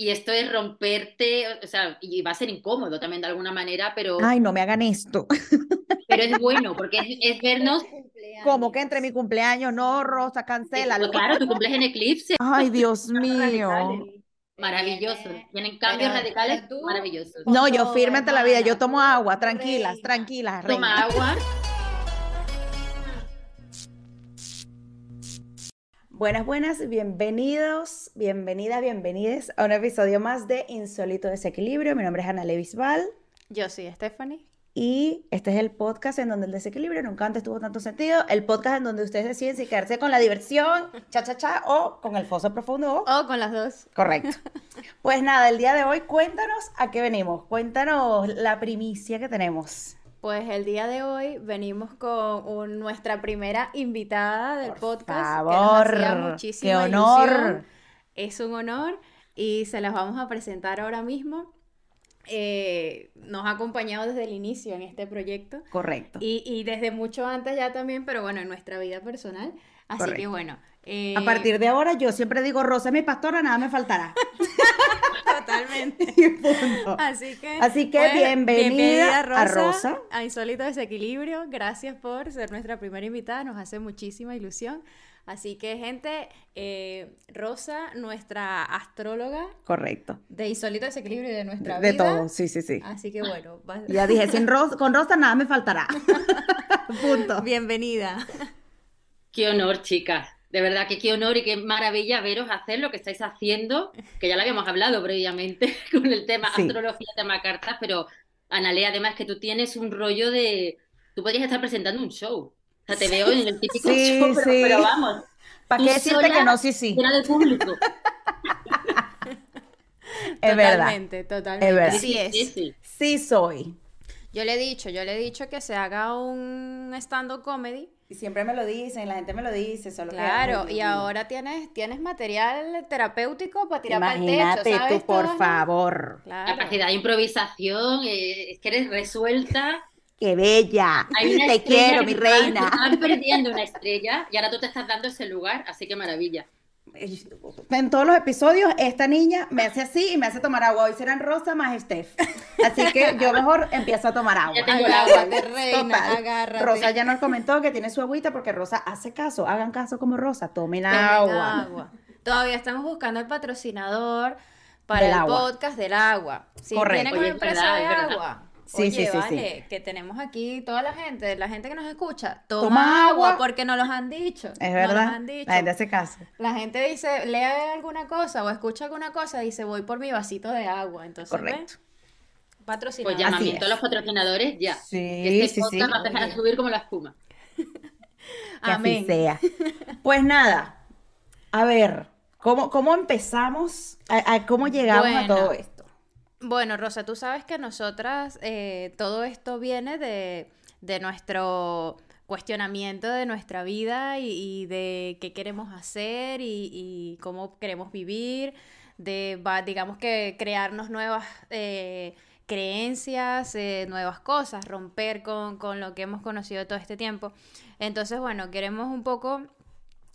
y esto es romperte, o sea, y va a ser incómodo también de alguna manera, pero... Ay, no me hagan esto. Pero es bueno, porque es, vernos... Como que entre mi cumpleaños, no, Rosa, cancela. claro, tu cumpleaños en eclipse. Ay, Dios mío. Maravilloso. Tienen cambios radicales maravillosos. No, yo firme ante la vida. Yo tomo agua, tranquilas, tranquilas. Toma agua. Buenas, buenas, bienvenidos, bienvenidas, bienvenides a un episodio más de Insólito Desequilibrio. Mi nombre es Ana Levisval. Yo soy Stephanie. Y este es el podcast en donde el desequilibrio nunca antes tuvo tanto sentido. El podcast en donde ustedes deciden si quedarse con la diversión, cha, cha, cha, o con el foso profundo. O con las dos. Correcto. Pues nada, el día de hoy, cuéntanos a qué venimos. Cuéntanos la primicia que tenemos. Pues el día de hoy venimos con nuestra primera invitada del podcast. Por favor, qué honor. Es un honor y se las vamos a presentar ahora mismo. Eh, nos ha acompañado desde el inicio en este proyecto. Correcto. Y, y, desde mucho antes ya también, pero bueno, en nuestra vida personal. Así que bueno. Eh, a partir de ahora yo siempre digo, Rosa mi pastora, nada me faltará. Totalmente. Así que, Así que bienvenida, Rosa, a Rosa. A Insólito Desequilibrio. Gracias por ser nuestra primera invitada. Nos hace muchísima ilusión. Así que, gente, eh, Rosa, nuestra astróloga. Correcto. De Insólito Desequilibrio de nuestra vida. De todo, sí, sí, sí. Así que bueno. Ya dije, sin con Rosa nada me faltará. Punto. Bienvenida. Qué honor, chicas. De verdad que qué honor y qué maravilla veros hacer lo que estáis haciendo, que ya lo habíamos hablado previamente con el tema astrología, tema cartas, pero Analea, además que tú tienes un rollo de... Tú podrías estar presentando un show. O sea, te veo en el típico show, pero, vamos. ¿Para qué decirte que no? Sí, sí. Era de público. es totalmente, totalmente. Es verdad. Sí, es. Sí, sí. sí soy. Yo le he dicho, yo le he dicho que se haga un stand-up comedy y siempre me lo dicen, la gente me lo dice, solo Claro, y ahora tienes, tienes material terapéutico para tirar para el techo, ¿sabes? tú, por favor. Claro. Capacidad de improvisación, eh, es que eres resuelta. ¡Qué bella! Te quiero, mi reina. Están perdiendo una estrella y ahora tú te estás dando ese lugar, así que maravilla en todos los episodios, esta niña me hace así y me hace tomar agua. Hoy serán Rosa más Steph. Así que yo mejor empiezo a tomar agua. Ya tengo el agua de reina, Rosa ya nos comentó que tiene su agüita porque Rosa hace caso. Hagan caso como Rosa, tomen, agua. Todavía estamos buscando el patrocinador para el podcast del agua. Si Correcto. tienen una empresa de agua Sí, sí, sí, vale, que tenemos aquí toda la gente, la gente que nos escucha, toma, agua, porque nos los han dicho. Es verdad. La gente hace caso. La gente dice, lee alguna cosa o escucha alguna cosa, dice, voy por mi vasito de agua. Entonces, Correcto. Patrocinador. Pues llamamiento a los patrocinadores ya. Sí, este sí, sí. Va a empezar a subir como la espuma. que Amén. así sea. Pues nada, a ver, ¿cómo, cómo empezamos? A, ¿Cómo llegamos a todo esto? Bueno, Rosa, tú sabes que nosotras, eh, todo esto viene de, nuestro cuestionamiento de nuestra vida y, de qué queremos hacer y, cómo queremos vivir, de, digamos que crearnos nuevas eh, creencias, eh, nuevas cosas, romper con, lo que hemos conocido todo este tiempo. Entonces, bueno, queremos un poco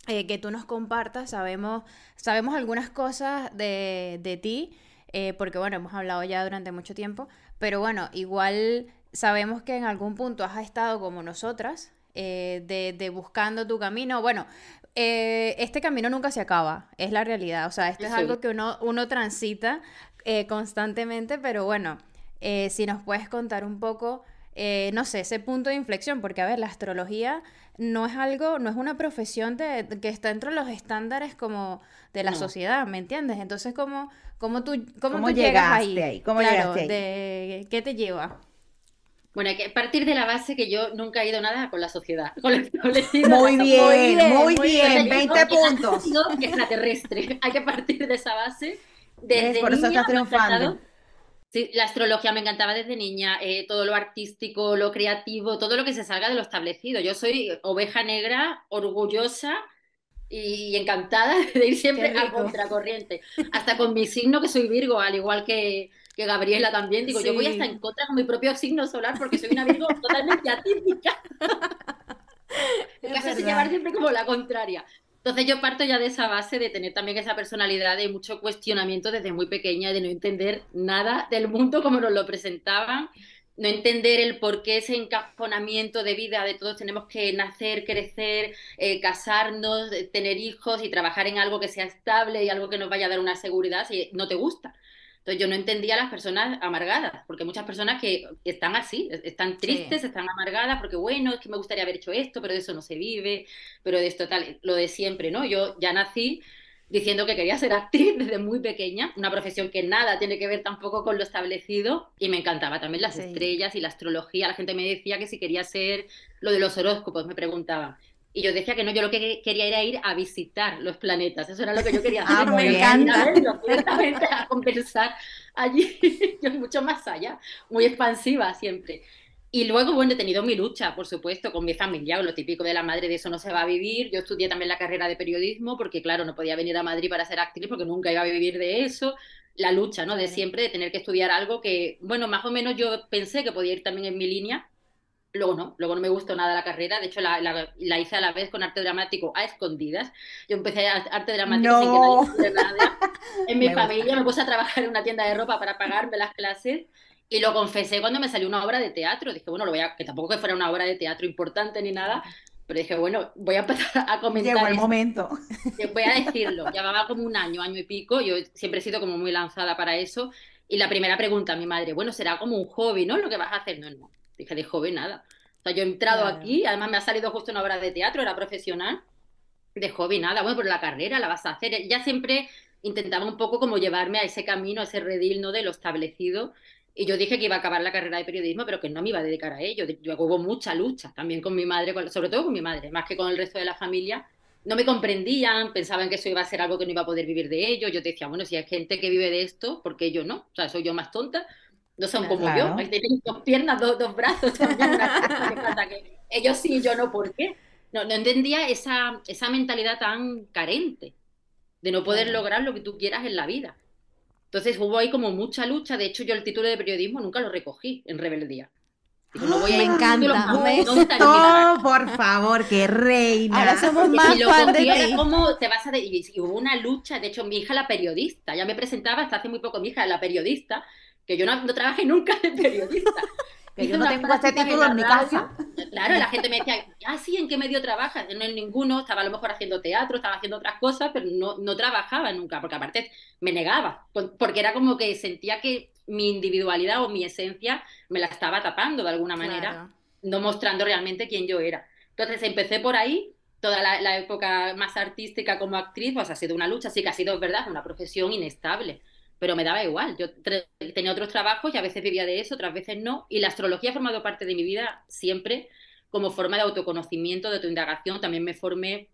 que tú nos compartas, sabemos, sabemos algunas cosas de, de ti eh, porque bueno, hemos hablado ya durante mucho tiempo, pero bueno, igual sabemos que en algún punto has estado como nosotras, eh, de, buscando tu camino. Bueno, eh, este camino nunca se acaba, es la realidad, o sea, esto es algo que uno, uno transita constantemente, pero bueno, si nos puedes contar un poco... no sé, ese punto de inflexión, porque a ver, la astrología no es algo, no es una profesión de, que está dentro de los estándares como de la sociedad, ¿me entiendes? Entonces, ¿cómo, cómo tú, cómo, tú llegas ahí? ¿Cómo claro, ahí? De, ¿Qué te lleva? Bueno, hay que partir de la base que yo nunca he ido nada con la sociedad, con el Muy bien, muy bien, 20 puntos. extraterrestre. Hay que partir de esa base. Desde Por eso estás triunfando. Sí, la astrología me encantaba desde niña, eh, todo lo artístico, lo creativo, todo lo que se salga de lo establecido. Yo soy oveja negra, orgullosa y encantada de ir siempre a contracorriente. Hasta con mi signo, que soy Virgo, al igual que, que Gabriela también. Digo, yo voy hasta en contra con mi propio signo solar porque soy una Virgo totalmente atípica. Me llevar siempre como la contraria. Entonces yo parto ya de esa base de tener también esa personalidad de mucho cuestionamiento desde muy pequeña, de no entender nada del mundo como nos lo presentaban, no entender el por qué ese encajonamiento de vida de todos tenemos que nacer, crecer, eh, casarnos, tener hijos y trabajar en algo que sea estable y algo que nos vaya a dar una seguridad si no te gusta. Entonces yo no entendía a las personas amargadas, porque muchas personas que están así, están tristes, están amargadas, porque bueno, es que me gustaría haber hecho esto, pero de eso no se vive, pero de esto tal, lo de siempre, ¿no? Yo ya nací diciendo que quería ser actriz desde muy pequeña, una profesión que nada tiene que ver tampoco con lo establecido y me encantaba también las estrellas y la astrología. La gente me decía que si quería ser lo de los horóscopos, me preguntaban. Y yo decía que no, yo lo que quería era ir a visitar los planetas, eso era lo que yo quería hacer. Ah, me encanta. directamente a conversar allí, yo mucho más allá, muy expansiva siempre. Y luego, bueno, he tenido mi lucha, por supuesto, con mi familia, con lo típico de la madre de eso no se va a vivir. Yo estudié también la carrera de periodismo porque, claro, no podía venir a Madrid para ser actriz porque nunca iba a vivir de eso. La lucha, ¿no? De siempre, de tener que estudiar algo que, bueno, más o menos yo pensé que podía ir también en mi línea, Luego no, luego no me gustó nada la carrera, de hecho la, la, hice a la vez con arte dramático a escondidas. Yo empecé arte dramático sin que nadie nada. En mi familia me puse a trabajar en una tienda de ropa para pagarme las clases y lo confesé cuando me salió una obra de teatro. Dije, bueno, lo voy a, que tampoco que fuera una obra de teatro importante ni nada, pero dije, bueno, voy a empezar a comentar. Llegó el momento. Voy a decirlo. Llevaba como un año, año y pico. Yo siempre he sido como muy lanzada para eso. Y la primera pregunta a mi madre, bueno, será como un hobby, ¿no? Lo que vas a hacer. No, no. Dije, de joven nada. O sea, yo he entrado aquí, además me ha salido justo una obra de teatro, era profesional. De hobby nada. Bueno, pero la carrera la vas a hacer. Ya siempre intentaba un poco como llevarme a ese camino, a ese redil, ¿no? De lo establecido y yo dije que iba a acabar la carrera de periodismo, pero que no me iba a dedicar a ello. Yo, hubo mucha lucha también con mi madre, sobre todo con mi madre, más que con el resto de la familia. No me comprendían, pensaban que eso iba a ser algo que no iba a poder vivir de ello. Yo decía, bueno, si hay gente que vive de esto, ¿por qué yo no? O sea, soy yo más tonta. No son como yo, tienen dos piernas, dos, dos brazos. que ellos sí, yo no, ¿por qué? No, no entendía esa, esa mentalidad tan carente de no poder lograr lo que tú quieras en la vida. Entonces hubo ahí como mucha lucha. De hecho, yo el título de periodismo nunca lo recogí en rebeldía. no voy a me encanta. No, por favor, qué reina. Ahora somos más fan de ti. ¿Cómo te vas a y hubo una lucha, de hecho, mi hija la periodista, ya me presentaba hasta hace muy poco mi hija la periodista, que yo no, no trabajé nunca de periodista. Que yo no tengo este título en, mi casa. Claro, la gente me decía, ah, sí, ¿en qué medio trabajas? No en ninguno, estaba a lo mejor haciendo teatro, estaba haciendo otras cosas, pero no, no trabajaba nunca, porque aparte me negaba, porque era como que sentía que mi individualidad o mi esencia me la estaba tapando de alguna manera, no mostrando realmente quién yo era. Entonces empecé por ahí, toda la, la, época más artística como actriz, pues ha sido una lucha, sí que ha sido, es verdad, una profesión inestable pero me daba igual. Yo tenía otros trabajos y a veces vivía de eso, otras veces no. Y la astrología ha formado parte de mi vida siempre como forma de autoconocimiento, de autoindagación. También me formé,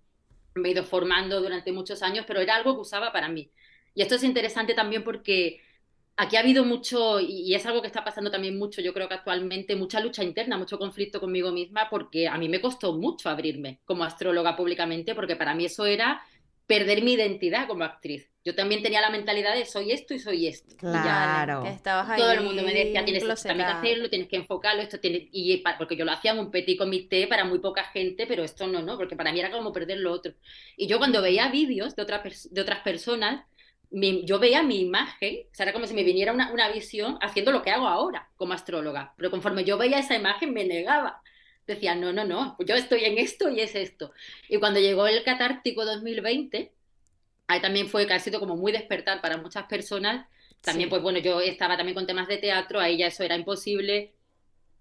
me he ido formando durante muchos años, pero era algo que usaba para mí. Y esto es interesante también porque aquí ha habido mucho, y es algo que está pasando también mucho, yo creo que actualmente, mucha lucha interna, mucho conflicto conmigo misma, porque a mí me costó mucho abrirme como astróloga públicamente, porque para mí eso era perder mi identidad como actriz. Yo también tenía la mentalidad de soy esto y soy esto. Claro. Todo el mundo me decía, tienes también que hacerlo, tienes que enfocarlo, esto tiene... Y porque yo lo hacía en un petit comité para muy poca gente, pero esto no, ¿no? Porque para mí era como perder lo otro. Y yo cuando veía vídeos de, de otras personas, yo veía mi imagen, o sea, era como si me viniera una, una visión haciendo lo que hago ahora como astróloga. Pero conforme yo veía esa imagen, me negaba decía, no, no, no, yo estoy en esto y es esto. Y cuando llegó el Catártico 2020, ahí también fue sido como muy despertar para muchas personas. También, pues bueno, yo estaba también con temas de teatro, ahí ya eso era imposible.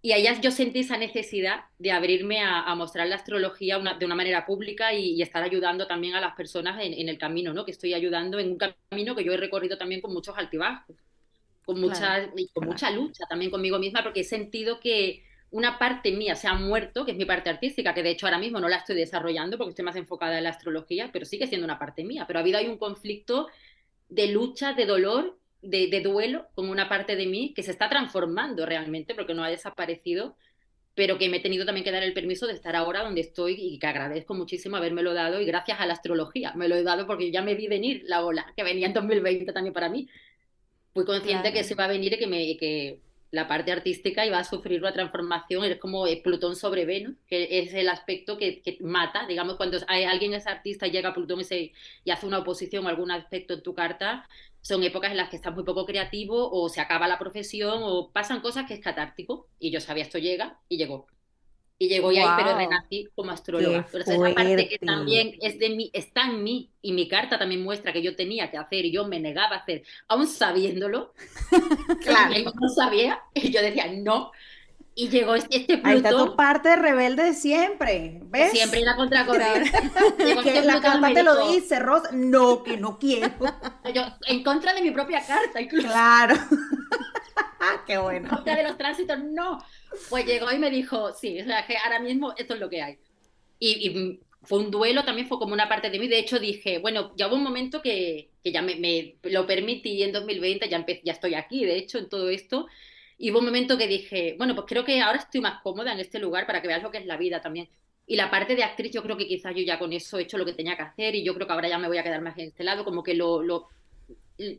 Y ahí yo sentí esa necesidad de abrirme a, mostrar la astrología de una manera pública y, estar ayudando también a las personas en, el camino, ¿no? Que estoy ayudando en un camino que yo he recorrido también con muchos altibajos, con, mucha, con mucha lucha también conmigo misma, porque he sentido que, una parte mía se ha muerto, que es mi parte artística, que de hecho ahora mismo no la estoy desarrollando porque estoy más enfocada en la astrología, pero sigue siendo una parte mía. Pero ha habido ahí un conflicto de lucha, de dolor, de, duelo con una parte de mí que se está transformando realmente porque no ha desaparecido, pero que me he tenido también que dar el permiso de estar ahora donde estoy y que agradezco muchísimo habérmelo dado y gracias a la astrología me lo he dado porque ya me vi venir la ola que venía en 2020 también para mí. Fui consciente que se va a venir y que me... Que, la parte artística iba a sufrir una transformación, es como Plutón sobre Venus, que es el aspecto que, mata, digamos, cuando alguien es artista y llega a Plutón y, y hace una oposición a algún aspecto en tu carta, son épocas en las que estás muy poco creativo o se acaba la profesión o pasan cosas que es catártico y yo sabía esto llega y llegó. Y llegó y ahí, pero renací como astróloga. Entonces, esa parte que también es de mí, está en mí, y mi carta también muestra que yo tenía que hacer y yo me negaba a hacer, aún sabiéndolo. claro. Yo no sabía, y yo decía, no. Y llegó este, este Plutón. Ahí está tu parte rebelde de siempre, ¿ves? Siempre la contracorriente. que este la carta te lo dice, Rosa. No, que no quiero. yo, en contra de mi propia carta, incluso. Claro. Qué bueno. En contra de los tránsitos, no. Pues llegó y me dijo, sí, o sea, que ahora mismo esto es lo que hay. Y, fue un duelo, también fue como una parte de mí. De hecho, dije, bueno, ya hubo un momento que, que ya me, me, lo permití en 2020, ya, ya estoy aquí, de hecho, en todo esto. Y hubo un momento que dije, bueno, pues creo que ahora estoy más cómoda en este lugar para que veas lo que es la vida también. Y la parte de actriz, yo creo que quizás yo ya con eso he hecho lo que tenía que hacer y yo creo que ahora ya me voy a quedar más en este lado, como que lo, lo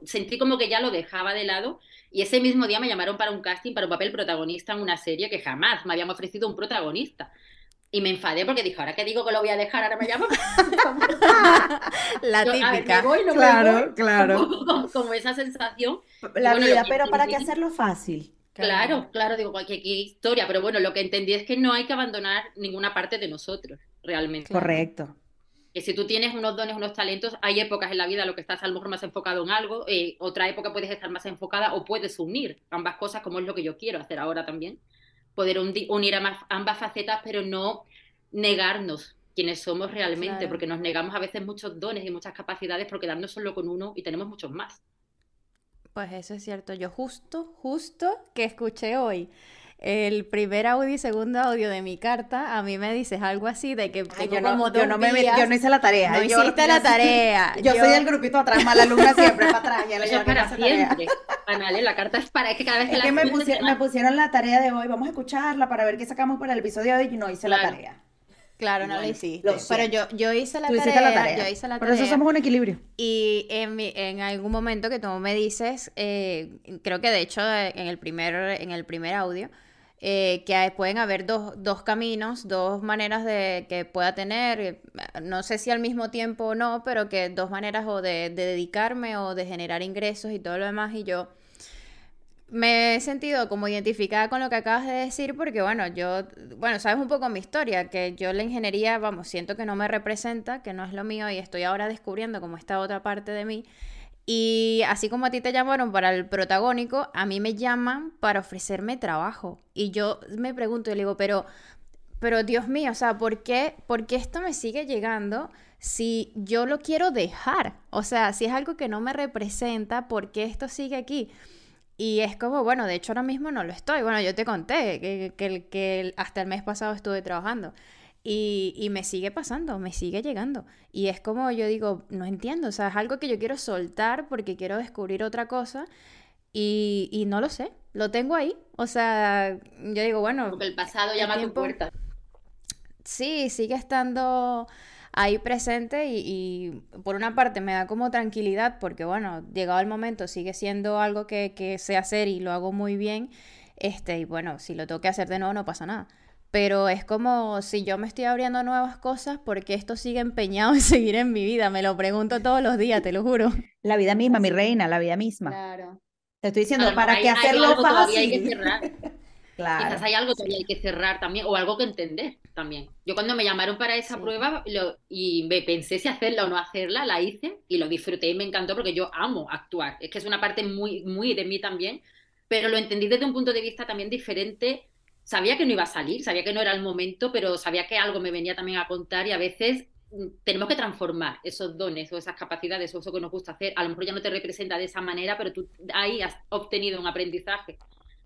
sentí como que ya lo dejaba de lado y ese mismo día me llamaron para un casting para un papel protagonista en una serie que jamás me habían ofrecido un protagonista. Y me enfadé porque dije, ahora que digo que lo voy a dejar, ahora me llamo. La típica. claro, claro. Como, esa sensación. La vida, pero ¿para qué hacerlo fácil? Claro, claro, digo, cualquier historia, pero bueno, lo que entendí es que no hay que abandonar ninguna parte de nosotros, realmente. Correcto que si tú tienes unos dones, unos talentos, hay épocas en la vida en lo que estás a lo mejor más enfocado en algo, eh, otra época puedes estar más enfocada o puedes unir ambas cosas, como es lo que yo quiero hacer ahora también, poder unir ambas facetas, pero no negarnos quienes somos realmente, porque nos negamos a veces muchos dones y muchas capacidades por quedarnos solo con uno y tenemos muchos más. Pues eso es cierto. Yo justo, justo que escuché hoy el primer audio y segundo audio de mi carta, a mí me dices algo así de que yo, no, yo, no me yo no hice la tarea. No hiciste la tarea. Yo, soy del grupito atrás, mala alumna siempre para atrás. Ya es para siempre. Anale, la carta es para que cada vez que es que me, pusieron, me pusieron la tarea de hoy, vamos a escucharla para ver qué sacamos para el episodio de hoy y no hice la tarea. Claro, no lo hiciste. pero yo, yo hice la tarea, la tarea. Yo hice la Por eso somos un equilibrio. Y en, en algún momento que tú me dices, eh, creo que de hecho en el primer, en el primer audio, eh, que pueden haber dos, dos, caminos, dos maneras de que pueda tener, eh, no sé si al mismo tiempo o no, pero que dos maneras o de, dedicarme o de generar ingresos y todo lo demás. Y yo me he sentido como identificada con lo que acabas de decir porque, bueno, yo, bueno, sabes un poco mi historia, que yo la ingeniería, vamos, siento que no me representa, que no es lo mío y estoy ahora descubriendo como esta otra parte de mí. Y así como a ti te llamaron para el protagónico, a mí me llaman para ofrecerme trabajo. Y yo me pregunto y le digo, pero, pero Dios mío, o sea, ¿por qué, ¿por qué esto me sigue llegando si yo lo quiero dejar? O sea, si es algo que no me representa, ¿por qué esto sigue aquí? Y es como, bueno, de hecho ahora mismo no lo estoy. Bueno, yo te conté que, que, que hasta el mes pasado estuve trabajando. Y, y, me sigue pasando, me sigue llegando. Y es como yo digo, no entiendo, o sea, es algo que yo quiero soltar porque quiero descubrir otra cosa y, y no lo sé, lo tengo ahí. O sea, yo digo, bueno... Porque el pasado llama a tu puerta. Sí, sigue estando ahí presente y, y, por una parte me da como tranquilidad porque bueno, llegado el momento sigue siendo algo que, que sé hacer y lo hago muy bien. Este, y bueno, si lo tengo que hacer de nuevo no pasa nada pero es como si yo me estoy abriendo nuevas cosas, porque esto sigue empeñado en seguir en mi vida? Me lo pregunto todos los días, te lo juro. La vida misma, mi reina, la vida misma. Claro. Te estoy diciendo, ¿para qué hacerlo fácil? Hay que cerrar. claro. Quizás hay algo que hay que cerrar también, o algo que entender también. Yo cuando me llamaron para esa prueba y me pensé si hacerla o no hacerla, la hice y lo disfruté y me encantó porque yo amo actuar. Es que es una parte muy, muy de mí también, pero lo entendí desde un punto de vista también diferente sabía que no iba a salir, sabía que no era el momento, pero sabía que algo me venía también a contar y a veces mm, tenemos que transformar esos dones o esas capacidades o eso que nos gusta hacer. A lo mejor ya no te representa de esa manera, pero tú ahí has obtenido un aprendizaje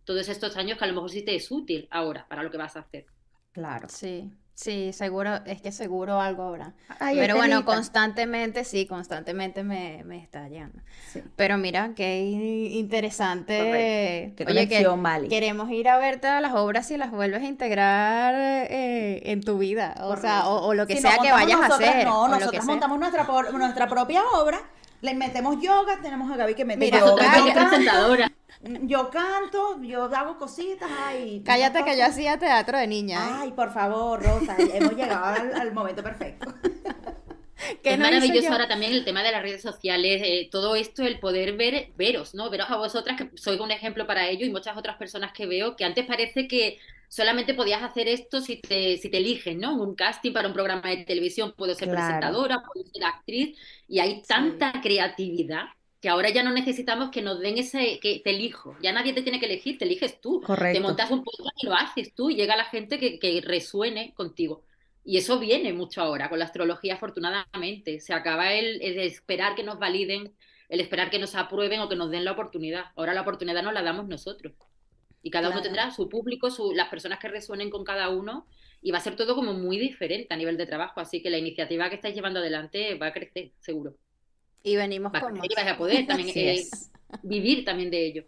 todos estos años que a lo mejor sí te es útil ahora para lo que vas a hacer. Claro. Sí. Sí, seguro, es que seguro algo habrá. Pero bueno, constantemente, sí, constantemente me, me está llegando. Pero mira, qué interesante. Qué Oye, que queremos ir a ver todas las obras y las vuelves a integrar eh, en tu vida. O sea, o, lo que sea que vayas a hacer. No, nosotros montamos nuestra, nuestra propia obra Le metemos yoga, tenemos a Gaby que mete yoga. Yo presentadora. Yo canto, yo hago cositas. Ay, Cállate que yo hacía teatro de niña. ¿eh? Ay, por favor, Rosa, hemos llegado al, momento perfecto. es maravilloso ahora también el tema de las redes sociales, eh, todo esto, el poder ver, veros, ¿no? Veros a vosotras, que sois un ejemplo para ello, y muchas otras personas que veo, que antes parece que solamente podías hacer esto si te, si te eligen, ¿no? En un casting para un programa de televisión, puedo ser presentadora, puedo ser actriz, y hay tanta creatividad que ahora ya no necesitamos que nos den ese, que te elijo, ya nadie te tiene que elegir, te eliges tú, Correcto. te montas un podcast y lo haces tú, y llega la gente que, que resuene contigo. Y eso viene mucho ahora con la astrología, afortunadamente. Se acaba el, el, esperar que nos validen, el esperar que nos aprueben o que nos den la oportunidad. Ahora la oportunidad nos la damos nosotros. Y cada uno tendrá su público, su, las personas que resuenen con cada uno, y va a ser todo como muy diferente a nivel de trabajo. Así que la iniciativa que estáis llevando adelante va a crecer, seguro. Y venimos con más. Y vas a poder también eh, vivir también de ello.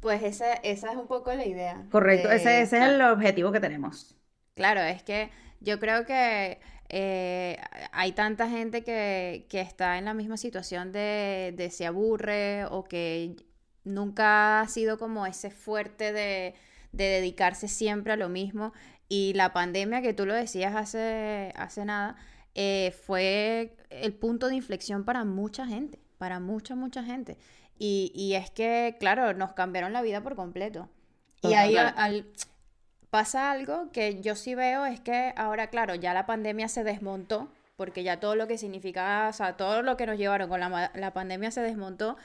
Pues esa, esa es un poco la idea. Correcto, ese, ese es el objetivo que tenemos. Claro, es que yo creo que eh, hay tanta gente que, está en la misma situación de, se aburre o que nunca ha sido como ese fuerte de, dedicarse siempre a lo mismo. Y la pandemia, que tú lo decías hace, hace nada, eh, fue el punto de inflexión para mucha gente, para mucha, mucha gente. Y, es que, claro, nos cambiaron la vida por completo. Y ahí al, pasa algo que yo sí veo es que ahora, claro, ya la pandemia se desmontó, porque ya todo lo que significaba, o sea, todo lo que nos llevaron con la, pandemia se desmontó,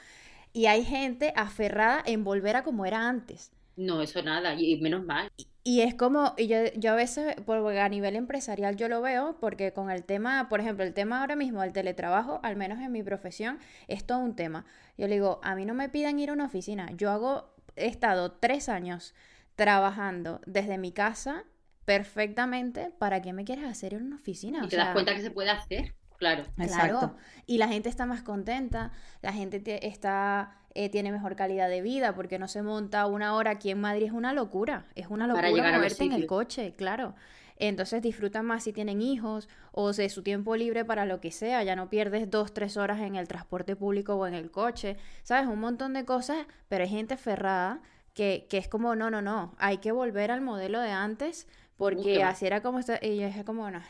y hay gente aferrada en volver a como era antes. No, eso nada, y menos mal. Y, es como, y yo, yo a veces, a nivel empresarial yo lo veo, porque con el tema, por ejemplo, el tema ahora mismo del teletrabajo, al menos en mi profesión, es todo un tema. Yo le digo, a mí no me pidan ir a una oficina, yo hago, he estado tres años trabajando desde mi casa perfectamente, ¿para qué me quieres hacer en una oficina? Y te das cuenta que se puede hacer, claro. Claro. Y la gente está más contenta, la gente está eh, tiene mejor calidad de vida porque no se monta una hora aquí en Madrid es una locura, es una locura moverte en el coche, claro. Entonces disfrutan más si tienen hijos o de su tiempo libre para lo que sea. Ya no pierdes dos, tres horas en el transporte público o en el coche. ¿Sabes? Un montón de cosas, pero hay gente ferrada que, es como, no, no, no, hay que volver al modelo de antes porque así era como está, y es como, no,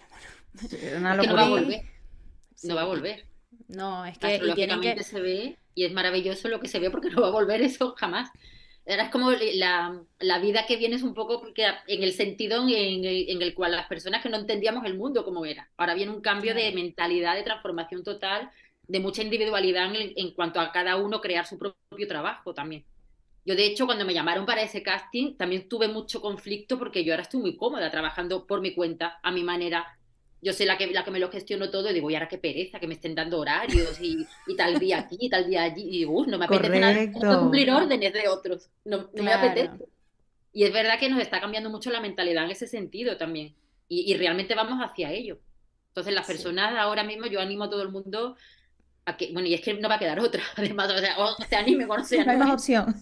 no, no va a No va a volver. No, es que, y se ve y es maravilloso lo que se ve porque no va a volver eso jamás. Era es como la, la, vida que viene es un poco porque en el sentido en el, en el, cual las personas que no entendíamos el mundo como era. Ahora viene un cambio de mentalidad, de transformación total, de mucha individualidad en, en cuanto a cada uno crear su propio trabajo también. Yo, de hecho, cuando me llamaron para ese casting, también tuve mucho conflicto porque yo ahora estoy muy cómoda trabajando por mi cuenta, a mi manera. Yo sé la que, la que me lo gestiono todo y digo, y ahora qué pereza, que me estén dando horarios y, tal día aquí y tal día allí. Y no me apetece nada cumplir órdenes de otros. No, me apetece. Y es verdad que nos está cambiando mucho la mentalidad en ese sentido también. Y, realmente vamos hacia ello. Entonces, las personas ahora mismo, yo animo a todo el mundo bueno, y es que no va a quedar otra, además, o sea, o se anime o no se anime. No hay más opción.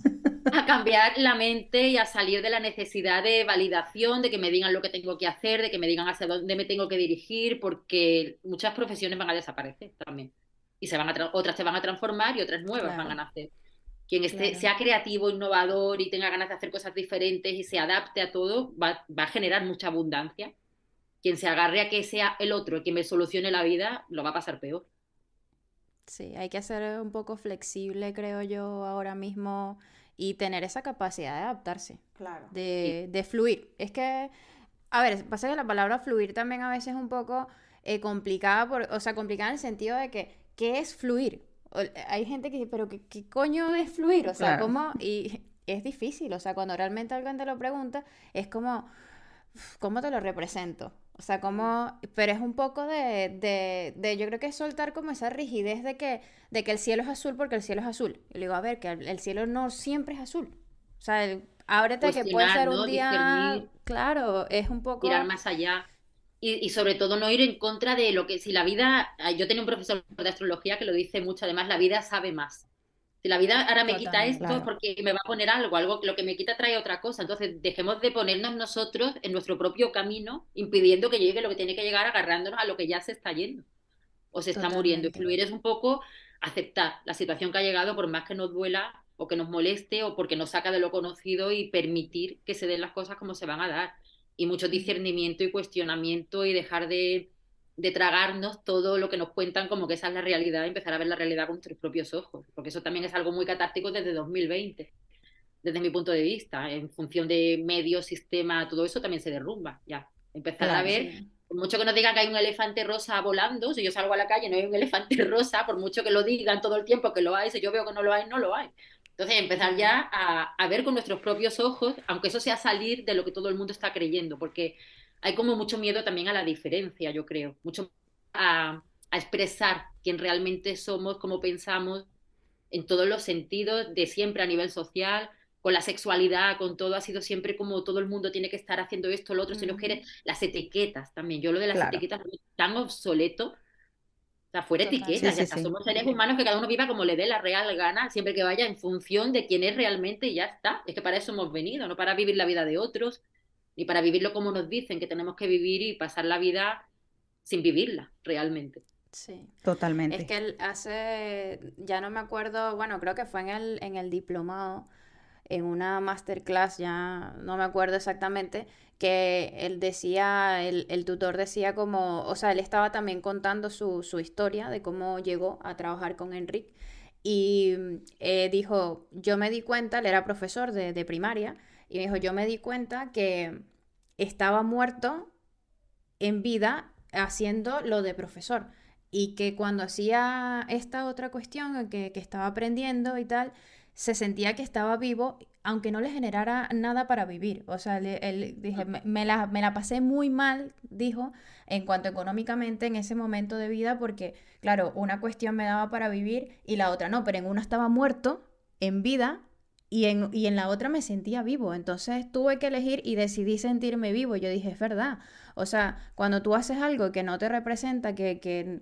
A cambiar la mente y a salir de la necesidad de validación, de que me digan lo que tengo que hacer, de que me digan hacia dónde me tengo que dirigir, porque muchas profesiones van a desaparecer también. Y se van a otras se van a transformar y otras nuevas van a nacer. Quien esté, sea creativo, innovador y tenga ganas de hacer cosas diferentes y se adapte a todo, va, va a generar mucha abundancia. Quien se agarre a que sea el otro el que me solucione la vida, lo va a pasar peor. Sí, hay que ser un poco flexible, creo yo, ahora mismo y tener esa capacidad de adaptarse. Claro. De, de fluir. Es que, a ver, pasa que la palabra fluir también a veces es un poco eh, complicada, por, o sea, complicada en el sentido de que, ¿qué es fluir? hay gente que dice, pero ¿qué, qué coño es fluir? O sea, ¿cómo? Y es difícil, o sea, cuando realmente alguien te lo pregunta, es como, ¿cómo te lo represento? O sea, como, pero es un poco de, de, yo creo que es soltar como esa rigidez de que, de que el cielo es azul porque el cielo es azul. Y le digo, a ver, que el, cielo no siempre es azul. O sea, el, ábrete que puede ser un día, claro, es un poco... Tirar más allá. Y, y, sobre todo no ir en contra de lo que, si la vida, yo tenía un profesor de astrología que lo dice mucho, además, la vida sabe más. Si la vida ahora me quita esto es porque me va a poner algo, algo lo que me quita trae otra cosa. Entonces, dejemos de ponernos nosotros en nuestro propio camino, impidiendo que llegue lo que tiene que llegar, agarrándonos a lo que ya se está yendo. o se está muriendo. Y fluir es un poco aceptar la situación que ha llegado, por más que nos duela o que nos moleste o porque nos saca de lo conocido y permitir que se den las cosas como se van a dar. Y mucho discernimiento y cuestionamiento y dejar de, de tragarnos todo lo que nos cuentan como que esa es la realidad y empezar a ver la realidad con nuestros propios ojos. Porque eso también es algo muy catártico desde 2020 desde mi punto de vista, en función de medio, sistema, todo eso también se derrumba, ya. Empezar a ver, por mucho que nos digan que hay un elefante rosa volando, si yo salgo a la calle y no hay un elefante rosa, por mucho que lo digan todo el tiempo que lo hay, si yo veo que no lo hay, no lo hay. Entonces, empezar ya a, a ver con nuestros propios ojos, aunque eso sea salir de lo que todo el mundo está creyendo, porque hay como mucho miedo también a la diferencia, yo creo, mucho a, a expresar quién realmente somos, cómo pensamos, en todos los sentidos, de siempre a nivel social, con la sexualidad, con todo, ha sido siempre como todo el mundo tiene que estar haciendo esto, lo otro, si no quiere, las etiquetas también. Yo lo de las etiquetas tan obsoleto. O sea, fuera etiquetas, ya. Somos seres humanos que cada uno viva como le dé la real gana, siempre que vaya en función de quién es realmente y ya está. Es que para eso hemos venido, no para vivir la vida de otros, ni para vivirlo como nos dicen que tenemos que vivir y pasar la vida sin vivirla realmente. Sí. Totalmente. Es que él hace, ya no me acuerdo, bueno, creo que fue en el, en el diplomado en una masterclass, ya no me acuerdo exactamente, que él decía, el, tutor decía como, o sea, él estaba también contando su, historia de cómo llegó a trabajar con Enrique y eh, dijo, yo me di cuenta, él era profesor de, de primaria, y me dijo, yo me di cuenta que estaba muerto en vida haciendo lo de profesor y que cuando hacía esta otra cuestión que, que estaba aprendiendo y tal, se sentía que estaba vivo, aunque no le generara nada para vivir. O sea, él, dije, me, la, me la pasé muy mal, dijo, en cuanto económicamente en ese momento de vida, porque, claro, una cuestión me daba para vivir y la otra no, pero en una estaba muerto, en vida, y en, y en, la otra me sentía vivo. Entonces tuve que elegir y decidí sentirme vivo. Yo dije, es verdad. O sea, cuando tú haces algo que no te representa, que, que,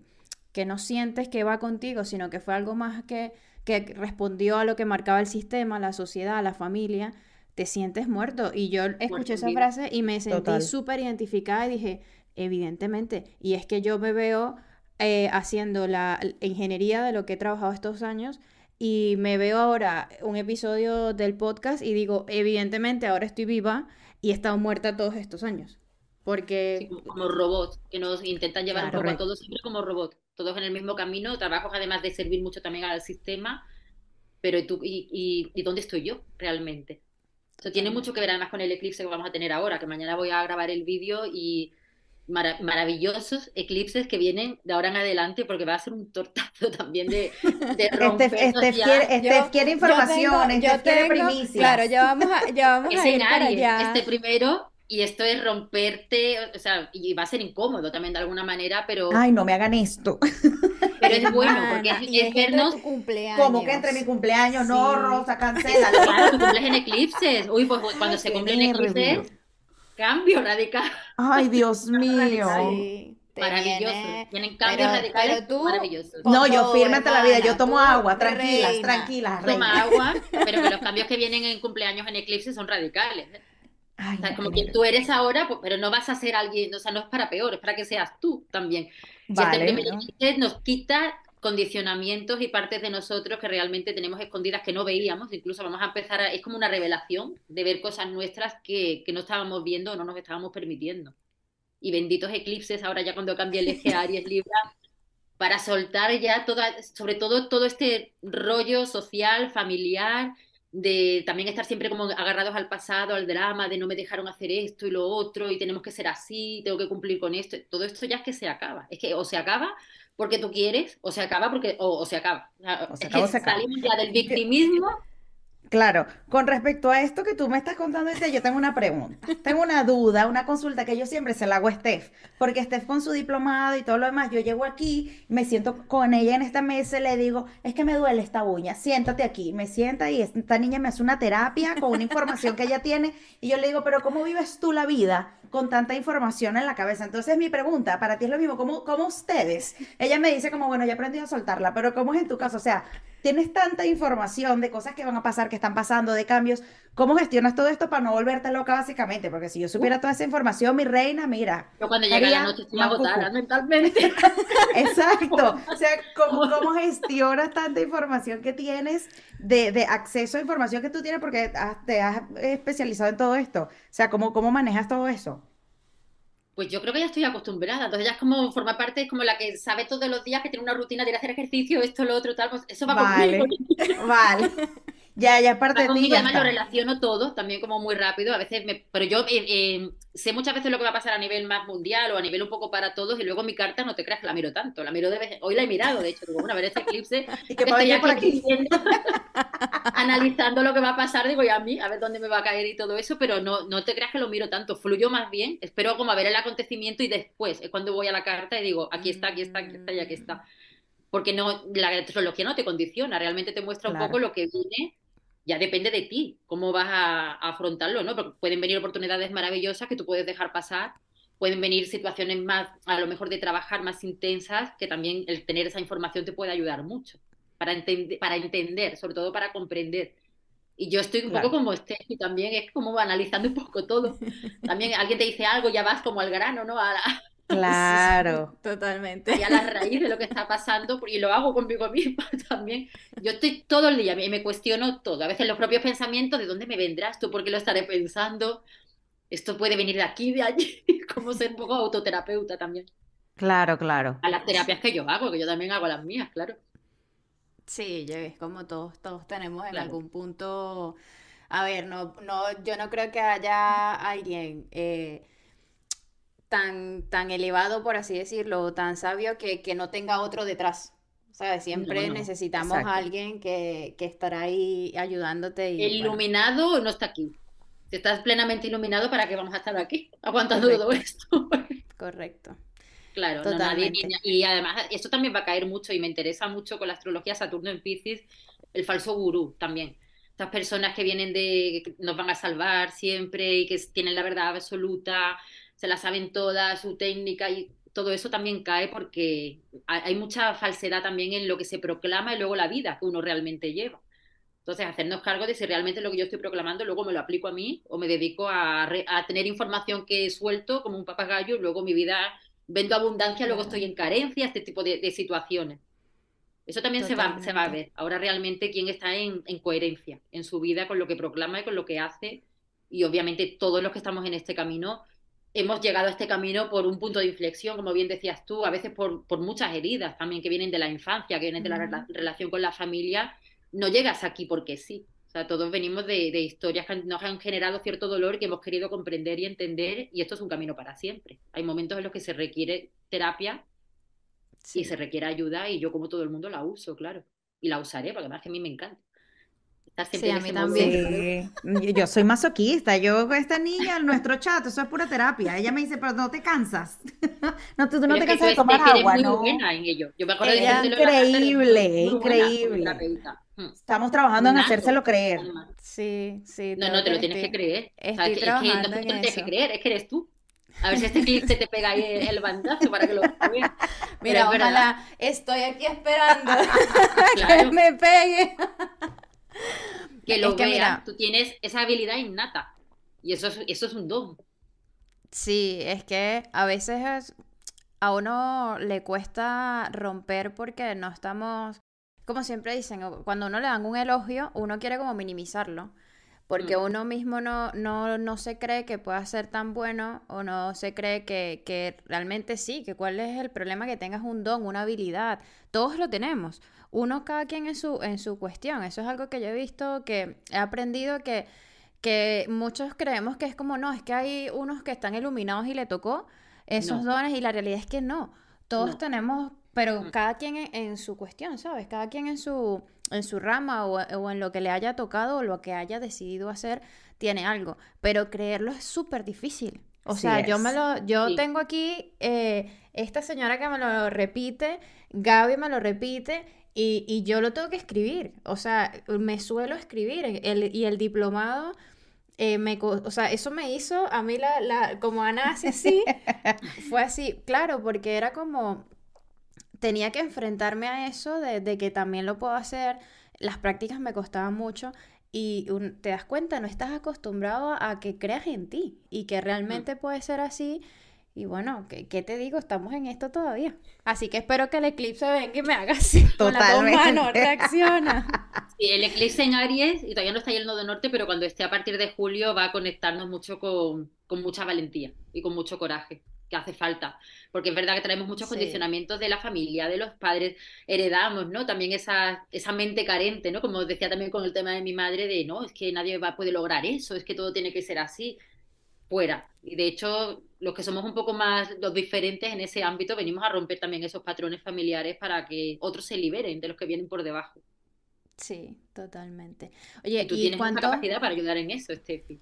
que no sientes que va contigo, sino que fue algo más que que respondió a lo que marcaba el sistema, la sociedad, la familia, te sientes muerto. Y yo escuché esa frase y me sentí súper identificada y dije, evidentemente, y es que yo me veo eh, haciendo la ingeniería de lo que he trabajado estos años y me veo ahora un episodio del podcast y digo, evidentemente ahora estoy viva y he estado muerta todos estos años. Porque... como robots, que nos intentan llevar un poco a todos siempre como robots todos en el mismo camino, trabajos además de servir mucho también al sistema, pero ¿y, tú, y, y, dónde estoy yo realmente? Eso tiene mucho que ver además con el eclipse que vamos a tener ahora, que mañana voy a grabar el vídeo y maravillosos eclipses que vienen de ahora en adelante porque va a ser un tortazo también de, de romper este, este, quiere, este quiere información, este quiere primicias. Claro, ya vamos a, ya vamos a ir para allá. Este primero y esto es romperte, o sea, y va a ser incómodo también de alguna manera, pero... Ay, no me hagan esto. Pero es bueno, porque es, vernos... Como que entre mi cumpleaños, no, Rosa, cancela. Claro, tu cumples en eclipses. Uy, pues cuando se cumplen eclipses, cambio radical. Ay, Dios mío. Maravilloso. Tienen cambios radicales tú, maravillosos. No, yo fírmate la vida, yo tomo agua, tranquilas, tranquilas. Toma agua, pero que los cambios que vienen en cumpleaños en eclipses son radicales. ¿eh? o sea, como quien tú eres ahora, pues, pero no vas a ser alguien, o sea, no es para peor, es para que seas tú también. Vale, este nos quita condicionamientos y partes de nosotros que realmente tenemos escondidas que no veíamos, incluso vamos a empezar a, es como una revelación de ver cosas nuestras que, que no estábamos viendo o no nos estábamos permitiendo. Y benditos eclipses, ahora ya cuando cambie el eje Aries Libra, para soltar ya toda, sobre todo todo este rollo social, familiar, de también estar siempre como agarrados al pasado, al drama, de no me dejaron hacer esto y lo otro, y tenemos que ser así, tengo que cumplir con esto. Todo esto ya es que se acaba. Es que o se acaba porque tú quieres, o se acaba porque, o, se acaba. es que salimos ya del victimismo Claro, con respecto a esto que tú me estás contando, yo tengo una pregunta, tengo una duda, una consulta que yo siempre se la hago a Steph, porque Steph con su diplomado y todo lo demás, yo llego aquí, me siento con ella en esta mesa y le digo, es que me duele esta uña, siéntate aquí, me sienta y esta niña me hace una terapia con una información que ella tiene y yo le digo, pero ¿cómo vives tú la vida con tanta información en la cabeza? Entonces mi pregunta, para ti es lo mismo, ¿cómo, cómo ustedes? Ella me dice como, bueno, ya aprendí a soltarla, pero ¿cómo es en tu caso? O sea, tienes tanta información de cosas que van a pasar, que están pasando, de cambios. ¿Cómo gestionas todo esto para no volverte loca, básicamente? Porque si yo supiera toda esa información, mi reina, mira. Yo cuando llega la noche estoy agotada mentalmente. Exacto. O sea, ¿cómo, ¿cómo, gestionas tanta información que tienes de, de, acceso a información que tú tienes porque te has especializado en todo esto? O sea, ¿cómo, cómo manejas todo eso? Pues yo creo que ya estoy acostumbrada. Entonces ya es como, forma parte, es como la que sabe todos los días que tiene una rutina de ir a hacer ejercicio, esto, lo otro, tal. Pues eso va vale, conmigo. Vale. Ya, ya parte de ti. además lo relaciono todo, también como muy rápido. A veces me, pero yo eh, eh, sé muchas veces lo que va a pasar a nivel más mundial o a nivel un poco para todos, y luego mi carta no te creas que la miro tanto. La miro de vez, hoy la he mirado, de hecho, digo, bueno, a ver este eclipse. y que estoy por aquí. analizando lo que va a pasar, digo, y a mí, a ver dónde me va a caer y todo eso, pero no, no te creas que lo miro tanto, fluyo más bien, espero como a ver el acontecimiento y después es cuando voy a la carta y digo, aquí está, aquí está, aquí está y aquí está. Porque no, la astrología no te condiciona, realmente te muestra un poco lo que viene ya depende de ti cómo vas a, afrontarlo, ¿no? Porque pueden venir oportunidades maravillosas que tú puedes dejar pasar, pueden venir situaciones más, a lo mejor de trabajar más intensas, que también el tener esa información te puede ayudar mucho para, entender, para entender, sobre todo para comprender. Y yo estoy un poco como este, y también es como analizando un poco todo. También alguien te dice algo, ya vas como al grano, ¿no? A Claro. Totalmente. Y a la raíz de lo que está pasando, y lo hago conmigo misma también. Yo estoy todo el día y me cuestiono todo. A veces los propios pensamientos, ¿de dónde me vendrás tú? ¿Por qué lo estaré pensando? Esto puede venir de aquí, de allí. Como ser un poco autoterapeuta también. Claro, claro. A las terapias que yo hago, que yo también hago las mías, claro. Sí, ves, como todos, todos tenemos en algún punto. A ver, no, no, yo no creo que haya alguien eh, tan, tan elevado, por así decirlo, tan sabio que, que no tenga otro detrás. ¿Sabes? Siempre necesitamos a alguien que, que, estará ahí ayudándote. Y, El iluminado no está aquí. Si estás plenamente iluminado, ¿para qué vamos a estar aquí aguantando todo esto? Correcto. Claro, no, nadie, y además esto también va a caer mucho y me interesa mucho con la astrología Saturno en Pisces, el falso gurú también. Estas personas que vienen de, que nos van a salvar siempre y que tienen la verdad absoluta, se la saben todas, su técnica y todo eso también cae porque hay mucha falsedad también en lo que se proclama y luego la vida que uno realmente lleva. Entonces, hacernos cargo de si realmente lo que yo estoy proclamando luego me lo aplico a mí o me dedico a, a tener información que he suelto como un papagayo y luego mi vida vendo abundancia, luego estoy en carencia, este tipo de, situaciones. Eso también se va, se va a ver. Ahora realmente quién está en, coherencia en su vida con lo que proclama y con lo que hace. Y obviamente todos los que estamos en este camino hemos llegado a este camino por un punto de inflexión, como bien decías tú, a veces por, por muchas heridas también que vienen de la infancia, que vienen de la relación con la familia. No llegas aquí porque sí todos venimos de, historias que nos han generado cierto dolor que hemos querido comprender y entender, y esto es un camino para siempre. Hay momentos en los que se requiere terapia y se requiere ayuda, y yo, como todo el mundo, la uso, claro. Y la usaré, porque además que a mí me encanta. Sí, a mí también. Yo soy masoquista. Yo, esta niña, nuestro chat, eso es pura terapia. Ella me dice, pero no te cansas. no, tú, no te cansas de tomar agua, ¿no? buena en ello. Yo me acuerdo increíble, increíble. Hmm. Estamos trabajando en hacérselo creer. Sí, sí. No, no, te lo tienes que creer. Es que no te tienes que creer, es que eres tú. A ver si este clip se te pega ahí el bandazo para que lo veas. Mira, ojalá, estoy aquí esperando que me pegue. que lo que mira, tú tienes esa habilidad innata. Y eso es, eso es un don. Sí, es que a veces a uno le cuesta romper porque no estamos, como siempre dicen, cuando uno le dan un elogio, uno quiere como minimizarlo. Porque mm. uno mismo no, no, no, se cree que pueda ser tan bueno o no se cree que, que realmente sí, que cuál es el problema que tengas un don, una habilidad. Todos lo tenemos uno cada quien en su, en su cuestión. Eso es algo que yo he visto, que he aprendido que, que muchos creemos que es como, no, es que hay unos que están iluminados y le tocó esos dones y la realidad es que no. Todos tenemos, pero mm. cada quien en, su cuestión, ¿sabes? Cada quien en su, en su rama o, en lo que le haya tocado o lo que haya decidido hacer tiene algo. Pero creerlo es súper difícil. O sea, yo me lo, yo tengo aquí eh, esta señora que me lo repite, Gaby me lo repite, y, yo lo tengo que escribir, o sea, me suelo escribir el, y el diplomado, eh, me, o sea, eso me hizo a mí la, la como Ana hace así, fue así, claro, porque era como, tenía que enfrentarme a eso de, de que también lo puedo hacer. Las prácticas me costaban mucho y un- te das cuenta, no estás acostumbrado a que creas en ti y que Mm. realmente puede ser así. Y bueno, ¿qué, qué te digo? Estamos en esto todavía. Así que espero que el eclipse venga y me haga así. Con las dos Totalmente. manos, reacciona. Sí, el eclipse en Aries, y todavía no está ahí el nodo norte, pero cuando esté a partir de julio va a conectarnos mucho con, con mucha valentía y con mucho coraje, que hace falta. Porque es verdad que traemos muchos Sí. condicionamientos de la familia, de los padres, heredamos, ¿no? También esa, esa mente carente, ¿no? Como decía también con el tema de mi madre, de no, es que nadie va, puede lograr eso, es que todo tiene que ser así. Fuera. Y de hecho, los que somos un poco más los diferentes en ese ámbito, venimos a romper también esos patrones familiares para que otros se liberen de los que vienen por debajo. Sí, totalmente. Oye, Y tú ¿y tienes mucha cuánto? capacidad para ayudar en eso, Steffi.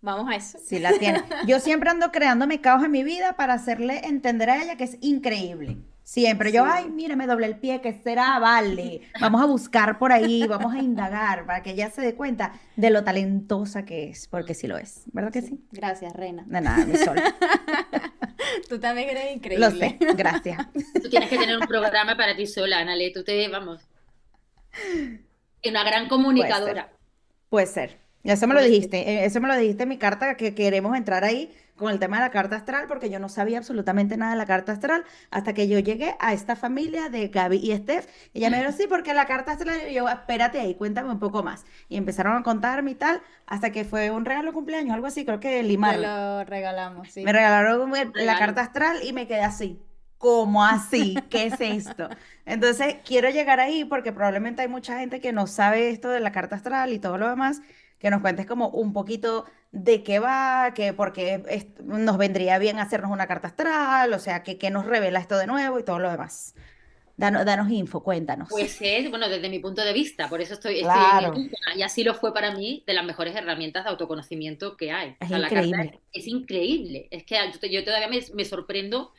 Vamos a eso. Sí, la tiene. Yo siempre ando creándome caos en mi vida para hacerle entender a ella que es increíble. Siempre. Yo, Sí. ay, mire, me doblé el pie, ¿qué será? Vale. Vamos a buscar por ahí, vamos a indagar para que ella se dé cuenta de lo talentosa que es, porque sí lo es. ¿Verdad que sí? Gracias, reina. De nada, mi sol. Tú también eres Lo increíble. sé, gracias. Tú tienes que tener un programa para ti sola, Anale. Tú te, vamos, una gran comunicadora. Puede ser. Ya eso me lo Puede ser. dijiste. eh, Eso me lo dijiste en mi carta, que queremos entrar ahí con el tema de la carta astral, porque yo no sabía absolutamente nada de la carta astral hasta que yo llegué a esta familia de Gaby y Steph. Y ella me dijo, sí, porque la carta astral, y yo, espérate ahí, cuéntame un poco más. Y empezaron a contarme y tal, hasta que fue un regalo de cumpleaños, algo así, creo que Te Limar. lo regalamos, sí. Me regalaron la Regalo. carta astral y me quedé así. ¿Cómo así? ¿Qué es esto? Entonces, quiero llegar ahí porque probablemente hay mucha gente que no sabe esto de la carta astral y todo lo demás, que nos cuentes como un poquito de qué va, que porque es- nos vendría bien hacernos una carta astral, o sea, que, que nos revela esto de nuevo y todo lo demás. Danos, danos info, cuéntanos. Pues es, bueno, desde mi punto de vista, por eso estoy, en y así lo fue para mí, de las mejores herramientas de autoconocimiento que hay. Es O sea, la carta increíble. es, es increíble. Es que yo, yo todavía me, me sorprendo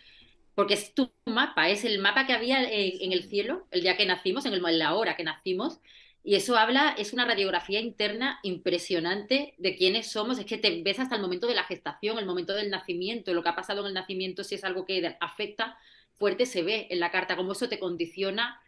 porque es tu mapa, es el mapa que había en, en el cielo el día que nacimos, en, el, en la hora que nacimos, y eso habla, es una radiografía interna impresionante de quiénes somos, es que te ves hasta el momento de la gestación, el momento del nacimiento, lo que ha pasado en el nacimiento, si es algo que afecta fuerte, se ve en la carta, cómo eso te condiciona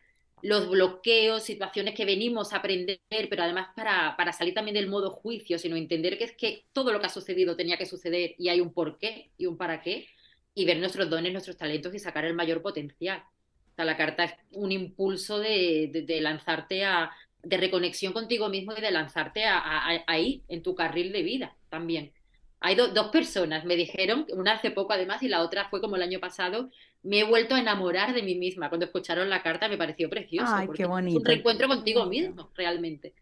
los bloqueos, situaciones que venimos a aprender, pero además para, para salir también del modo juicio, sino entender que es que todo lo que ha sucedido tenía que suceder y hay un porqué y un para qué, y ver nuestros dones, nuestros talentos y sacar el mayor potencial. O sea, la carta es un impulso de, de, de lanzarte a, de reconexión contigo mismo y de lanzarte a, a, a ahí, en tu carril de vida también. Hay do, dos personas, me dijeron, una hace poco además y la otra fue como el año pasado, me he vuelto a enamorar de mí misma. Cuando escucharon la carta me pareció precioso, Ay, porque qué es un bonito. reencuentro contigo mismo, realmente.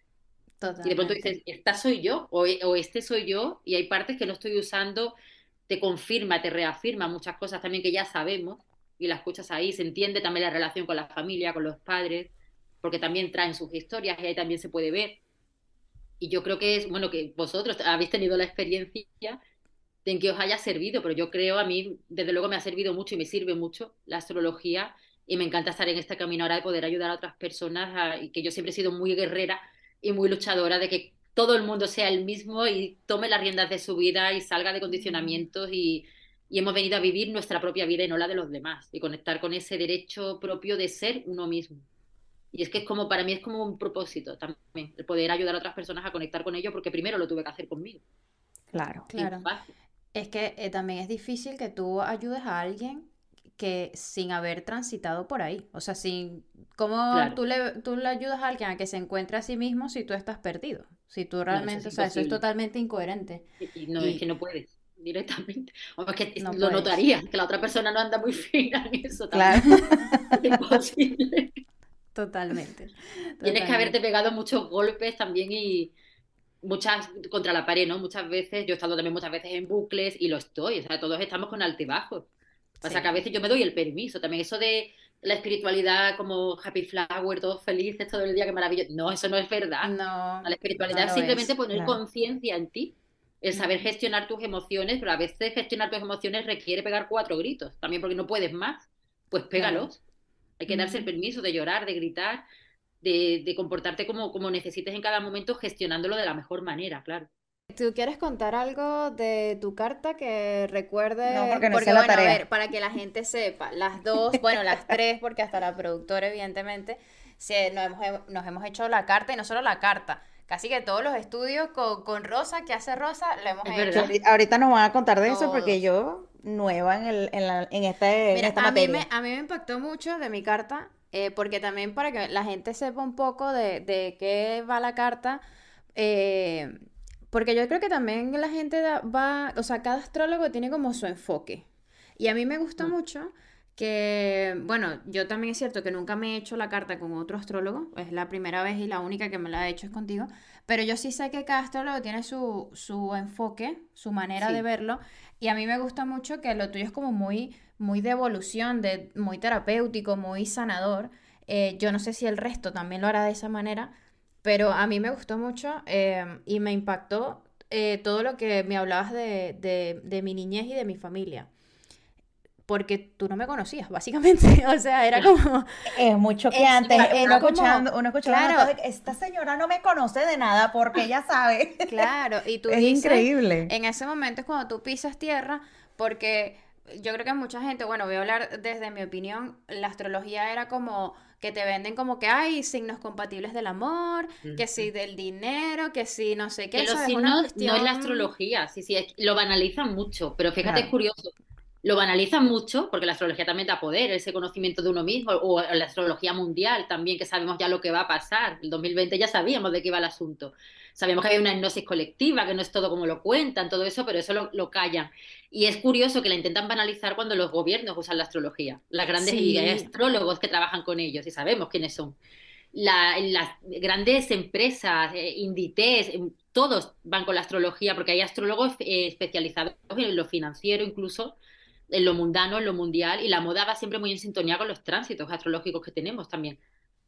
Y de pronto Totalmente. dices, esta soy yo o, o este soy yo y hay partes que no estoy usando, te confirma, te reafirma muchas cosas también que ya sabemos y las escuchas ahí, se entiende también la relación con la familia, con los padres, porque también traen sus historias y ahí también se puede ver. Y yo creo que es, bueno, que vosotros habéis tenido la experiencia de que os haya servido, pero yo creo a mí, desde luego me ha servido mucho y me sirve mucho la astrología y me encanta estar en este camino ahora de poder ayudar a otras personas y que yo siempre he sido muy guerrera y muy luchadora de que todo el mundo sea el mismo y tome las riendas de su vida y salga de condicionamientos y, y hemos venido a vivir nuestra propia vida y no la de los demás y conectar con ese derecho propio de ser uno mismo. Y es que es como, para mí es como un propósito también, el poder ayudar a otras personas a conectar con ello porque primero lo tuve que hacer conmigo. Claro. Claro. Es que eh, también es difícil que tú ayudes a alguien que sin haber transitado por ahí. O sea, sin ¿cómo Claro. tú le, tú le ayudas a alguien a que se encuentre a sí mismo si tú estás perdido? Si tú realmente, es o sea, eso es totalmente incoherente. Y no, Y- es que no puedes directamente. O es que No lo puedes. notaría, que la otra persona no anda muy fina en eso Claro. también. Es imposible. Totalmente. Tienes que haberte pegado muchos golpes también y muchas contra la pared, ¿no? Muchas veces, yo he estado también muchas veces en bucles y lo estoy, o sea, todos estamos con altibajos. Pasa Sí. que a veces yo me doy el permiso, también eso de la espiritualidad como happy flower, todos felices todo el día, qué maravilloso. No, eso no es verdad. No, La espiritualidad no es simplemente es, poner claro. conciencia en ti, el saber gestionar tus emociones, pero a veces gestionar tus emociones requiere pegar cuatro gritos, también porque no puedes más, pues pégalos. Hay que darse el permiso de llorar, de gritar, de, de comportarte como, como necesites en cada momento, gestionándolo de la mejor manera, claro. ¿Tú quieres contar algo de tu carta que recuerde? No, porque no porque sé la bueno, a tarea. ver, para que la gente sepa, las dos, bueno, las tres, porque hasta la productora, evidentemente, se, nos, hemos, nos hemos hecho la carta y no solo la carta, casi que todos los estudios con, con Rosa, que hace Rosa, lo hemos Es hecho. verdad. Ahorita- nos van a contar de eso porque yo, nueva en, el, en, la- en, este, en Mira, esta a mí, me, a mí me impactó mucho de mi carta, eh, porque también para que la gente sepa un poco de, de qué va la carta, eh, porque yo creo que también la gente da- va, o sea, cada astrólogo tiene como su enfoque. Y a mí me gusta Mm. mucho que, bueno, yo también es cierto que nunca me he hecho la carta con otro astrólogo, es la primera vez y la única que me la he hecho es contigo, pero yo sí sé que cada astrólogo tiene su, su enfoque, su manera de verlo, y a mí me gusta mucho que lo tuyo es como muy, muy de evolución, de, muy terapéutico, muy sanador. Eh, yo no sé si el resto también lo hará de esa manera, pero a mí me gustó mucho eh, y me impactó eh, todo lo que me hablabas de, de, de mi niñez y de mi familia. Porque tú no me conocías, básicamente. O sea, era como, Es mucho que Es- antes, uno como- escuchando, uno escuchando claro. de esta señora no me conoce de nada porque ella sabe. claro, y tú Es dices, increíble. En ese momento es cuando tú pisas tierra, porque yo creo que mucha gente, bueno, voy a hablar desde mi opinión, la astrología era como que te venden como que hay signos compatibles del amor, que sí del dinero, que sí no sé qué. Una signos no es la astrología, sí, sí, es- lo banalizan mucho, pero fíjate, Claro. es curioso. Lo banalizan mucho porque la astrología también da poder, ese conocimiento de uno mismo, o la astrología mundial también, que sabemos ya lo que va a pasar. El 2020 ya sabíamos de qué iba el asunto. Sabíamos que había una hipnosis colectiva, que no es todo como lo cuentan, todo eso, pero eso lo, lo callan. Y es curioso que la intentan banalizar cuando los gobiernos usan la astrología. Las grandes Sí. astrólogos que trabajan con ellos y sabemos quiénes son la- las grandes empresas, eh, Inditex, eh, todos van con la astrología porque hay astrólogos eh, especializados en lo financiero incluso, en lo mundano, en lo mundial, y la moda va siempre muy en sintonía con los tránsitos astrológicos que tenemos también.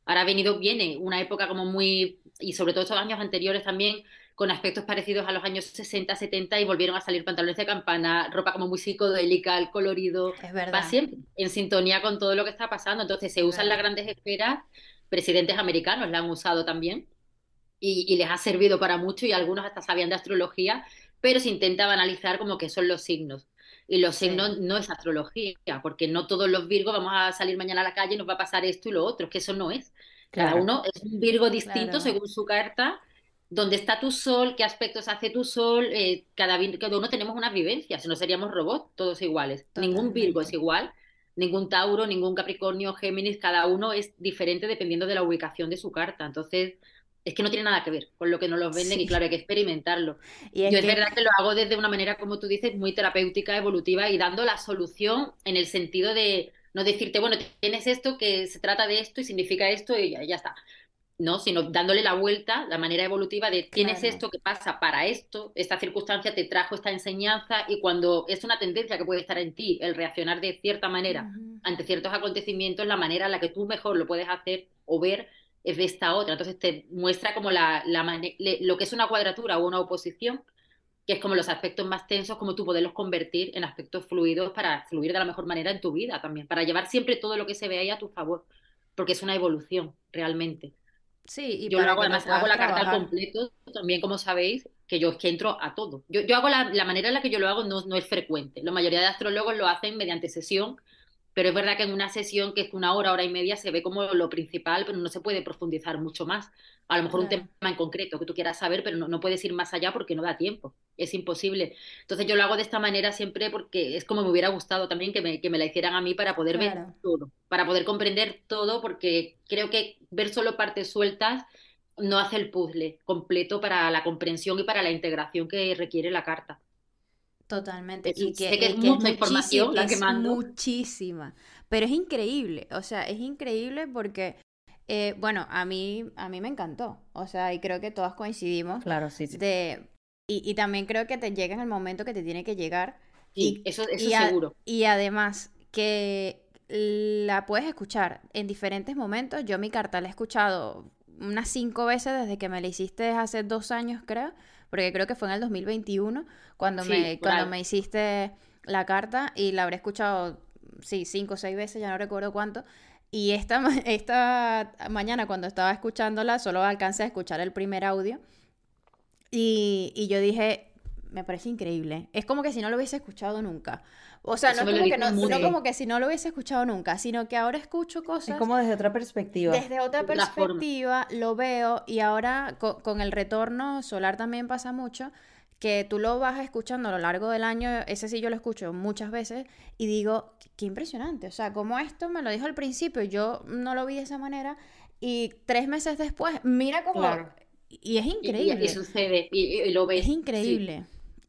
Ahora ha venido, viene una época como muy, y sobre todo estos años anteriores también, con aspectos parecidos a los años 60, 70, y volvieron a salir pantalones de campana, ropa como muy psicodélica, el colorido, Es verdad. va siempre en sintonía con todo lo que está pasando. Entonces se usan las grandes esferas, presidentes americanos la han usado también y, y les ha servido para mucho y algunos hasta sabían de astrología, pero se intenta banalizar como que son los signos. Y los Sí. signos no es astrología, porque no todos los virgos vamos a salir mañana a la calle y nos va a pasar esto y lo otro, es que eso no es. Cada uno es un Virgo distinto Claro. según su carta, dónde está tu sol, qué aspectos hace tu sol, eh, cada, uno tenemos unas vivencias, si no seríamos robots, todos iguales. Ningún Virgo es igual, ningún Tauro, ningún Capricornio, Géminis, cada uno es diferente dependiendo de la ubicación de su carta. Entonces, es que no tiene nada que ver con lo que nos los venden Sí. y claro, hay que experimentarlo. Y es Yo es que- verdad que lo hago desde una manera, como tú dices, muy terapéutica, evolutiva y dando la solución en el sentido de no decirte, bueno, tienes esto que se trata de esto y significa esto y ya, ya está. No, sino dándole la vuelta, la manera evolutiva de tienes Claro. esto que pasa para esto, esta circunstancia te trajo esta enseñanza y cuando es una tendencia que puede estar en ti, el reaccionar de cierta manera ante ciertos acontecimientos, la manera en la que tú mejor lo puedes hacer o ver es de esta otra. Entonces te muestra como la, la lo que es una cuadratura o una oposición, que es como los aspectos más tensos, como tú poderlos convertir en aspectos fluidos para fluir de la mejor manera en tu vida también, para llevar siempre todo lo que se ve ahí a tu favor, porque es una evolución realmente. Sí, y Yo lo hago, además hago la carta al completo, también como sabéis, que yo es que entro a todo. Yo, yo hago la, la manera en la que yo lo hago no, no es frecuente. La mayoría de astrólogos lo hacen mediante sesión, pero es verdad que en una sesión que es una hora, hora y media, se ve como lo principal, pero no se puede profundizar mucho más. A lo mejor un tema en concreto que tú quieras saber, pero no, no puedes ir más allá porque no da tiempo. Es imposible. Entonces yo lo hago de esta manera siempre porque es como me hubiera gustado también que me, que me la hicieran a mí para poder ver todo, para poder comprender todo, porque creo que ver solo partes sueltas no hace el puzzle completo para la comprensión y para la integración que requiere la carta. Totalmente. Es- Y que, sé que es mucha información la que mando. muchísima. Pero es increíble. O sea, es increíble porque, eh, bueno, a mí, a mí me encantó. O sea, y creo que todas coincidimos Claro, sí, sí. de... Y, y también creo que te llega en el momento que te tiene que llegar. Sí, Y- eso, eso y a- seguro. Y además que la puedes escuchar en diferentes momentos. Yo mi carta la he escuchado unas cinco veces desde que me la hiciste hace dos años, creo, porque creo que fue en el 2021 cuando Sí, me, cuando me hiciste la carta y la habré escuchado, sí, cinco o seis veces, ya no recuerdo cuánto. Y esta, esta mañana cuando estaba escuchándola, solo alcancé a escuchar el primer audio. Y, y yo dije, me parece increíble. Es como que si no lo hubiese escuchado nunca. O sea, Eso no como, que no, no como que si no lo hubiese escuchado nunca, sino que ahora escucho Es cosas como desde otra perspectiva. desde otra perspectiva, lo veo y ahora co- con, el retorno solar también pasa mucho que tú lo vas escuchando a lo largo del año, ese sí yo lo escucho muchas veces y digo, qué impresionante, o sea, como esto me lo dijo al principio, yo no lo vi de esa manera y tres meses después, mira cómo... Claro. Y es Y- y- increíble. Y, sucede, y, y lo ves. Es sí.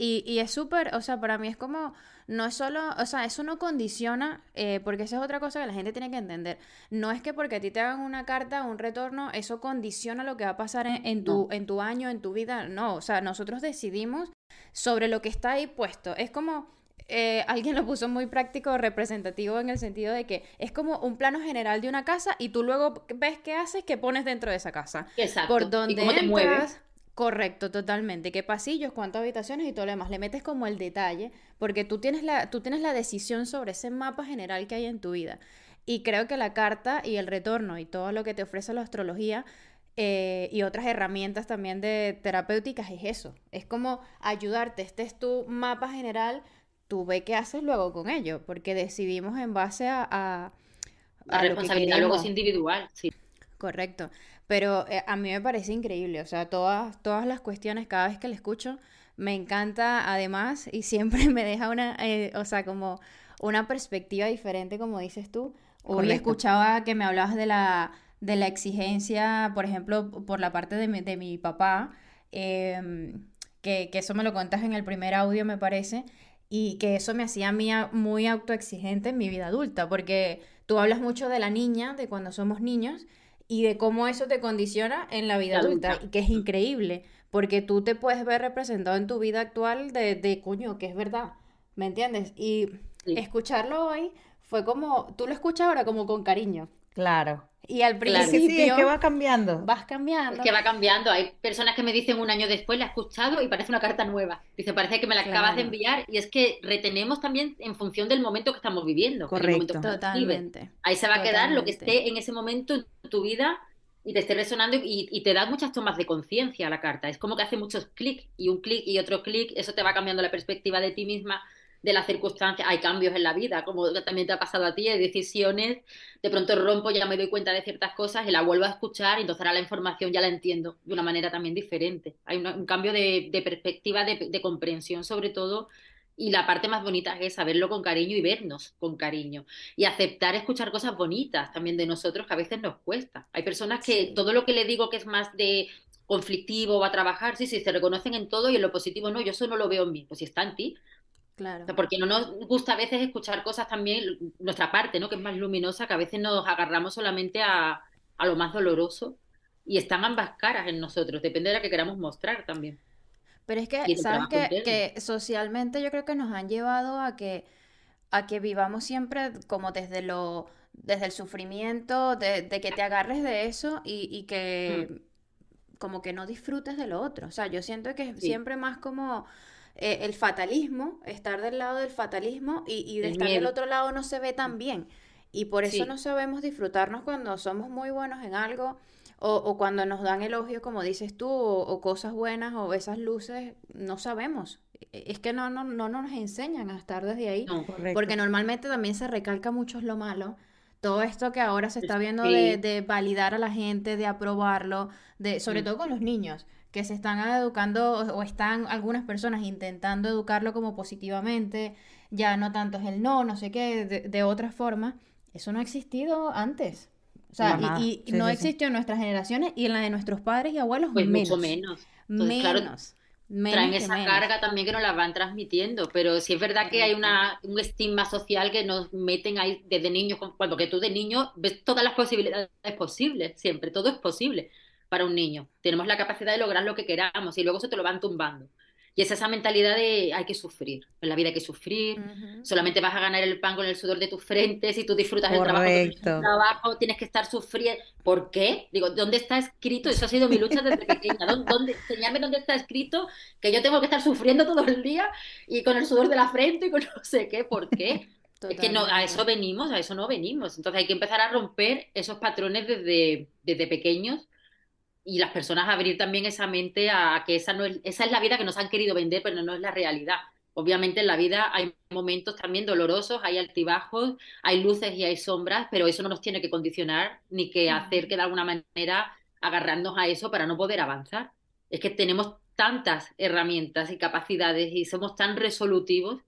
Y, y es súper, o sea, para mí es como, no es solo, o sea, eso no condiciona, eh, porque esa es otra cosa que la gente tiene que entender. No es que porque a ti te hagan una carta, un retorno, eso condiciona lo que va a pasar en, en tu, en tu año, en tu vida. No, o sea, nosotros decidimos sobre lo que está ahí puesto. Es como, eh, alguien lo puso muy práctico, representativo en el sentido de que es como un plano general de una casa y tú luego ves qué haces, qué pones dentro de esa casa Exacto. por y donde cómo te mueves. Correcto, totalmente. ¿Qué pasillos, cuántas habitaciones y todo lo demás? Le metes como el detalle, porque tú tienes la, tú tienes la decisión sobre ese mapa general que hay en tu vida. Y creo que la carta y el retorno y todo lo que te ofrece la astrología eh, y otras herramientas también de terapéuticas es eso. Es como ayudarte. Este es tu mapa general, tú ve qué haces luego con ello, porque decidimos en base a, a, La a lo que responsabilidad luego es individual, sí. Correcto. Pero eh, a mí me parece increíble, o sea, todas, todas las cuestiones, cada vez que la escucho, me encanta además y siempre me deja una, eh, o sea, como una perspectiva diferente, como dices tú. Hoy Correcto. escuchaba que me hablabas de la, de la exigencia, por ejemplo, por la parte de mi, de mi papá, em, que, que eso me lo contas en el primer audio, me parece, y que eso me hacía a mí a- muy autoexigente en mi vida adulta, porque tú hablas mucho de la niña, de cuando somos niños, y de cómo eso te condiciona en la vida adulta, Adulta. y que es increíble, porque tú te puedes ver representado en tu vida actual de, de coño, que es verdad, ¿me entiendes? Y Sí. escucharlo hoy fue como, tú lo escuchas ahora como con cariño, Claro. y al Claro. Es que sí, es principio que va cambiando. vas Es cambiando. que va cambiando. Hay personas que me dicen un año después, la he escuchado y parece una carta nueva. Dice, parece que me la acabas de enviar. Y es que retenemos también en función del momento que estamos viviendo. Correcto. Totalmente. Ahí se va a quedar lo que esté en ese momento en tu vida y te esté resonando y, y te da muchas tomas de conciencia la carta. Es como que hace muchos clics y un clic y otro clic. Eso te va cambiando la perspectiva de ti misma, de las circunstancias. Hay cambios en la vida, como también te ha pasado a ti, hay decisiones. De pronto rompo, ya me doy cuenta de ciertas cosas y la vuelvo a escuchar y entonces ahora la información ya la entiendo de una manera también diferente. Hay una- un cambio de, de perspectiva, de, de comprensión sobre todo. Y la parte más bonita es saberlo con cariño y vernos con cariño y aceptar escuchar cosas bonitas también de nosotros que a veces nos cuesta. Hay personas que Sí. todo lo que le digo que es más de conflictivo o a trabajar, sí, sí, se reconocen en todo y en lo positivo no, yo eso no lo veo en mí, pues si está en ti, Claro. O sea, porque no nos gusta a veces escuchar cosas también, nuestra parte, ¿no? Que es más luminosa, que a veces nos agarramos solamente a, a lo más doloroso y están ambas caras en nosotros, depende de la que queramos mostrar también. Pero es que, ¿sabes interno. Que socialmente yo creo que nos han llevado a que, a que vivamos siempre como desde lo, desde el sufrimiento, de, de que te agarres de eso y, y que como que no disfrutes de lo otro. O sea, yo siento que es Sí. siempre más como eh, el fatalismo, estar del lado del fatalismo y, y de El estar del otro lado no se ve tan bien. Y por eso Sí. no sabemos disfrutarnos cuando somos muy buenos en algo o, o cuando nos dan elogios, como dices tú, o, o cosas buenas o esas luces, no sabemos. E- Es que no, no, no nos enseñan a estar desde ahí, No, porque normalmente también se recalca mucho lo malo. Todo esto que ahora se está Sí. viendo de, de validar a la gente, de aprobarlo, de, sobre todo con los niños, que se están educando o o están algunas personas intentando educarlo como positivamente, ya no tanto es el no, no sé qué, de, de otra forma. Eso no ha existido antes. O sea, y, y Sí, no sí, sí. existió en nuestras generaciones y en la de nuestros padres y abuelos pues menos. mucho menos. Entonces, claro, Menos. Traen esa menos. carga también que nos la van transmitiendo, pero sí es verdad que hay una, un estigma social que nos meten ahí desde niños, cuando que tú de niño ves todas las posibilidades posibles, siempre, todo es posible para un niño. Tenemos la capacidad de lograr lo que queramos y luego se te lo van tumbando. Y es esa mentalidad de hay que sufrir, en la vida hay que sufrir, solamente vas a ganar el pan con el sudor de tu frente, si tú disfrutas trabajo, Correcto. tienes trabajo, tienes que estar sufriendo. ¿Por qué? Digo, ¿dónde está escrito? Eso ha sido mi lucha desde pequeña. ¿Dó- ¿Dónde, enseñarme dónde está escrito que yo tengo que estar sufriendo todo el día y con el sudor de la frente y con no sé qué? ¿Por qué? Es que no, a eso venimos, a eso no venimos. Entonces hay que empezar a romper esos patrones desde, desde pequeños y las personas abrir también esa mente a que esa, no es, esa es la vida que nos han querido vender, pero no es la realidad. Obviamente en la vida hay momentos también dolorosos, hay altibajos, hay luces y hay sombras, pero eso no nos tiene que condicionar ni que hacer que de alguna manera agarrarnos a eso para no poder avanzar. Es que tenemos tantas herramientas y capacidades y somos tan resolutivos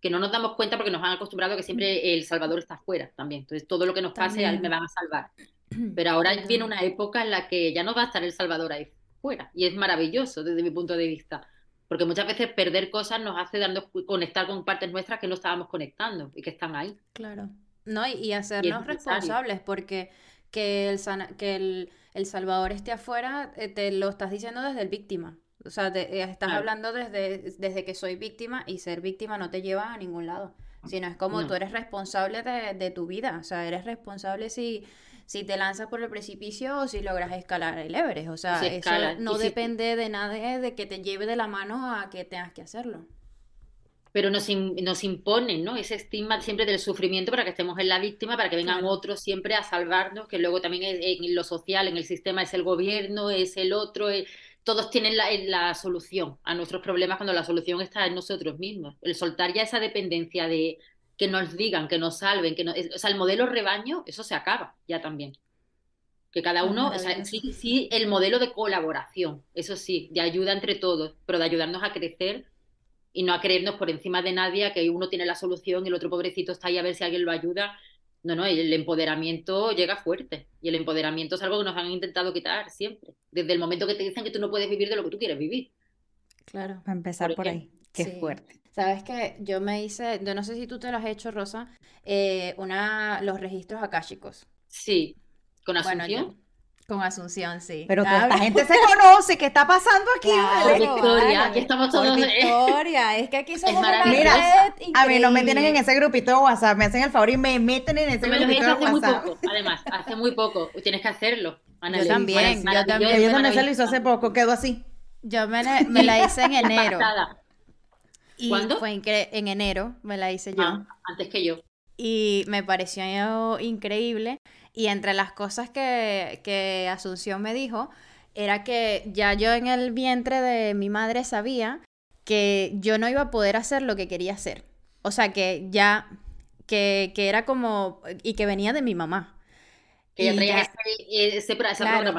que no nos damos cuenta porque nos han acostumbrado que siempre el Salvador está afuera también. Entonces todo lo que nos pase me van a salvar. Pero ahora viene una época en la que ya no va a estar el Salvador ahí fuera y es maravilloso desde mi punto de vista. Porque muchas veces perder cosas nos hace darnos, conectar con partes nuestras que no estábamos conectando y que están ahí. Claro. No, y, hacernos responsables, porque que el, que el, el Salvador esté afuera, eh, te lo estás diciendo desde el víctima. O sea, te, eh, estás hablando desde, desde que soy víctima y ser víctima no te lleva a ningún lado. Sino es como tú eres responsable de, de, tu vida. O sea, eres responsable si, si te lanzas por el precipicio o si logras escalar el Everest. O sea, eso no depende de nada de que te lleve de la mano a que tengas que hacerlo pero nos, nos imponen ¿no? ese estigma siempre del sufrimiento para que estemos en la víctima, para que vengan otros siempre a salvarnos, que luego también en lo social, en el sistema es el gobierno, es el otro, todos tienen la, la, solución a nuestros problemas cuando la solución está en nosotros mismos. El soltar ya esa dependencia de que nos digan, que nos salven, que o sea, el modelo rebaño, eso se acaba ya también. Que cada uno, o sea, sí, sí, el modelo de colaboración, eso sí, de ayuda entre todos, pero de ayudarnos a crecer y no a creernos por encima de nadie que uno tiene la solución y el otro pobrecito está ahí a ver si alguien lo ayuda. No, no, el empoderamiento llega fuerte y el empoderamiento es algo que nos han intentado quitar siempre, desde el momento que te dicen que tú no puedes vivir de lo que tú quieres vivir. Claro. a empezar por, ahí, qué fuerte. Sabes que yo me hice, yo no sé si tú te lo has hecho, Rosa, eh, una, los registros akáshicos. Sí, con Asunción. Con Asunción, sí. Pero toda la gente se conoce. ¿Qué está pasando aquí? Victoria, aquí estamos todos. Victoria, es que aquí somos una Mira, a mí no me tienen en ese grupito de WhatsApp. Me hacen el favor y me meten en ese grupito de hace Muy poco, además, hace muy poco. Tienes que hacerlo. yo también, yo también. Yo también se lo hizo hace poco, quedó así. Yo me, me la hice en enero. Y ¿Cuándo? Fue en, enero, me la hice yo. Ah, antes que yo. Y me pareció increíble. Y entre las cosas que, Asunción me dijo, era que ya yo en el vientre de mi madre sabía que yo no iba a poder hacer lo que quería hacer. O sea, que ya, que, era como, y que venía de mi mamá. Que ese,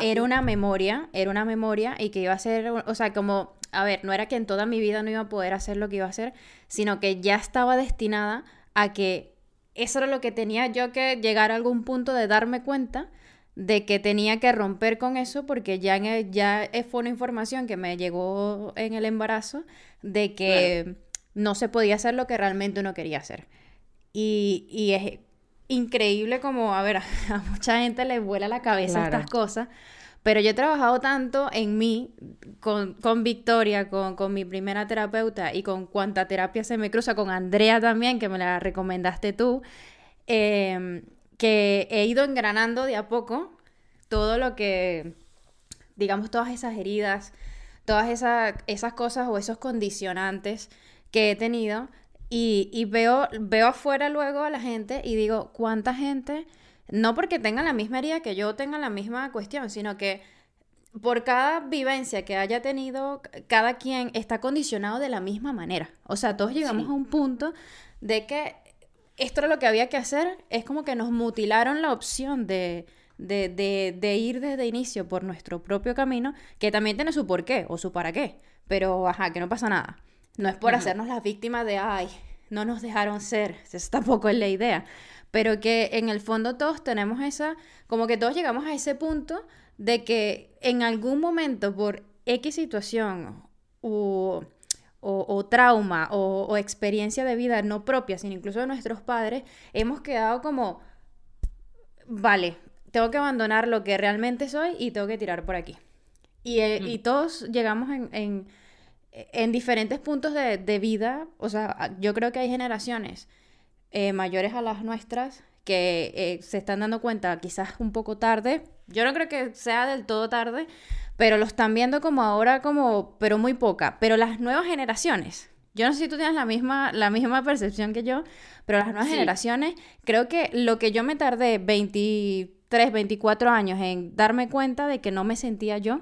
era una memoria, era una memoria y que iba a ser, o sea, como, a ver, no era que en toda mi vida no iba a poder hacer lo que iba a hacer, sino que ya estaba destinada a que eso era lo que tenía yo que llegar a algún punto de darme cuenta de que tenía que romper con eso porque ya, ya fue una información que me llegó en el embarazo de que no se podía hacer lo que realmente uno quería hacer. Y, y es increíble como, a ver, a, mucha gente le vuela la cabeza estas cosas, pero yo he trabajado tanto en mí, con, con Victoria, con, con, mi primera terapeuta y con cuánta terapia se me cruza, con Andrea también, que me la recomendaste tú, em, que he ido engranando de a poco todo lo que, digamos, todas esas heridas, todas esas, esas cosas o esos condicionantes que he tenido. Y, y veo, veo afuera luego a la gente y digo, ¿cuánta gente no porque tengan la misma herida que yo tenga la misma cuestión, sino que por cada vivencia que haya tenido, cada quien está condicionado de la misma manera. O sea, todos llegamos a un punto de que esto era lo que había que hacer, es como que nos mutilaron la opción de, de, de, de ir desde inicio por nuestro propio camino, que también tiene su porqué o su para qué, pero ajá, que no pasa nada. No es por hacernos las víctimas de, ay, no nos dejaron ser, eso tampoco es la idea, pero que en el fondo todos tenemos esa, como que todos llegamos a ese punto de que en algún momento por X situación o, o, trauma o, o, experiencia de vida no propia, sino incluso de nuestros padres, hemos quedado como, vale, tengo que abandonar lo que realmente soy y tengo que tirar por aquí. Y, eh, y todos llegamos en, en, en diferentes puntos de, de, vida, o sea, yo creo que hay generaciones eh, mayores a las nuestras que eh, se están dando cuenta quizás un poco tarde. Yo no creo que sea del todo tarde, pero lo están viendo como ahora como, pero muy poca. Pero las nuevas generaciones, yo no sé si tú tienes la misma, la misma percepción que yo, pero las nuevas generaciones, creo que lo que yo me tardé 20 23, 24 años en darme cuenta de que no me sentía yo,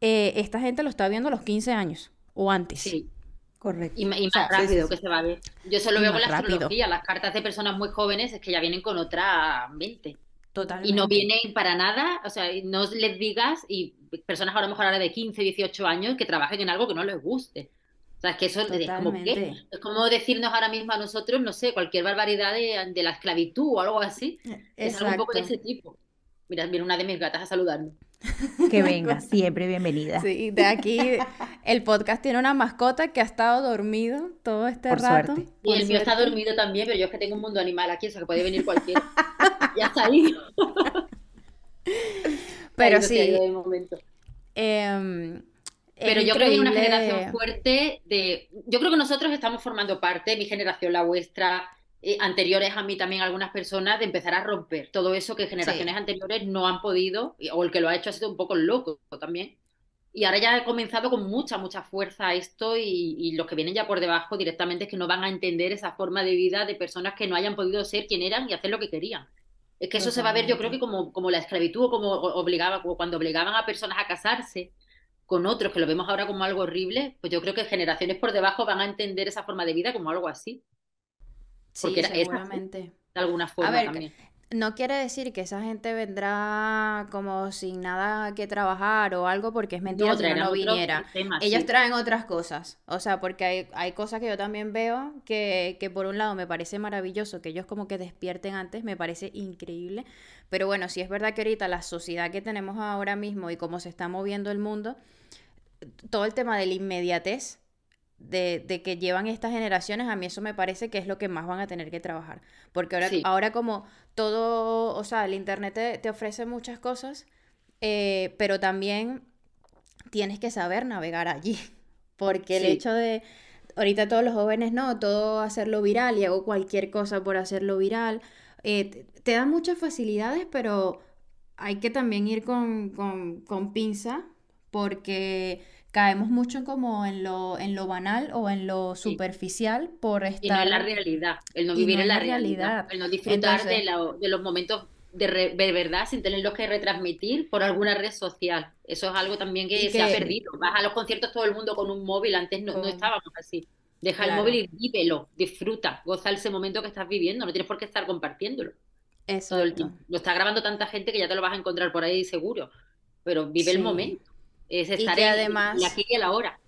eh, esta gente lo está viendo a los 15 años o antes. Sí. Correcto. Y, O sea, más sí, rápido sí, que sí. se va a ver. Yo solo veo con la rápido. astrología, las cartas de personas muy jóvenes es que ya vienen con otra mente. Totalmente. Y no vienen para nada, o sea, no les digas, y personas ahora a lo mejor ahora de 15, 18 años que trabajen en algo que no les guste. O sea, es que eso es como Totalmente. es como decirnos ahora mismo a nosotros, no sé, cualquier barbaridad de, de la esclavitud o algo así. Es algo un poco de ese tipo. Mira, viene una de mis gatas a saludarme. Que venga, siempre bienvenida. Sí, de aquí el podcast tiene una mascota que ha estado dormido todo este Por rato. suerte. Y por el mío está dormido también, pero yo es que tengo un mundo animal aquí, o sea que puede venir cualquiera. Ya está ahí. Pero sí, em, Pero yo creo que hay una generación fuerte de... Yo creo que nosotros estamos formando parte, mi generación, la vuestra, eh, anteriores a mí también algunas personas, de empezar a romper todo eso que generaciones anteriores no han podido, o el que lo ha hecho ha sido un poco loco también. Y ahora ya he comenzado con mucha, mucha fuerza esto y, y los que vienen ya por debajo directamente es que no van a entender esa forma de vida de personas que no hayan podido ser quien eran y hacer lo que querían. Es que eso se va a ver, yo creo que como, como la esclavitud o como obligaba, como cuando obligaban a personas a casarse con otros, que lo vemos ahora como algo horrible, pues yo creo que generaciones por debajo van a entender esa forma de vida como algo así, Sí, porque así. seguramente. de alguna forma ver, también. No quiere decir que esa gente vendrá como sin nada que trabajar o algo porque es mentira No, si no, viniera. temas, Ellos sí. traen otras cosas, o sea, porque hay, hay cosas que yo también veo que, que por un lado me parece maravilloso que ellos como que despierten antes, me parece increíble, pero bueno, sí es verdad que ahorita la sociedad que tenemos ahora mismo y cómo se está moviendo el mundo, todo el tema de la inmediatez de, de que llevan estas generaciones, a mí eso me parece que es lo que más van a tener que trabajar, porque ahora, Sí. ahora como todo, o sea, el internet te, te ofrece muchas cosas, eh, pero también tienes que saber navegar allí, porque el Sí. hecho de, ahorita todos los jóvenes, no, todo hacerlo viral y hago cualquier cosa por hacerlo viral, eh, te, te da muchas facilidades, pero hay que también ir con, con, con pinza, porque caemos mucho como en lo, en lo banal o en lo superficial por Y no estar... en la realidad, el no vivir no en la realidad, realidad. el no disfrutar de, la- de los momentos de, re- de verdad sin tenerlos que retransmitir por alguna red social. Eso es algo también que se ha perdido. Vas a los conciertos todo el mundo con un móvil, antes no, no estábamos así. Deja el móvil y vívelo, disfruta, goza ese momento que estás viviendo, no tienes por qué estar compartiéndolo todo el Exacto. tiempo. Lo está grabando tanta gente que ya te lo vas a encontrar por ahí seguro, pero vive el momento. Es estar que en además- el aquí y el ahora.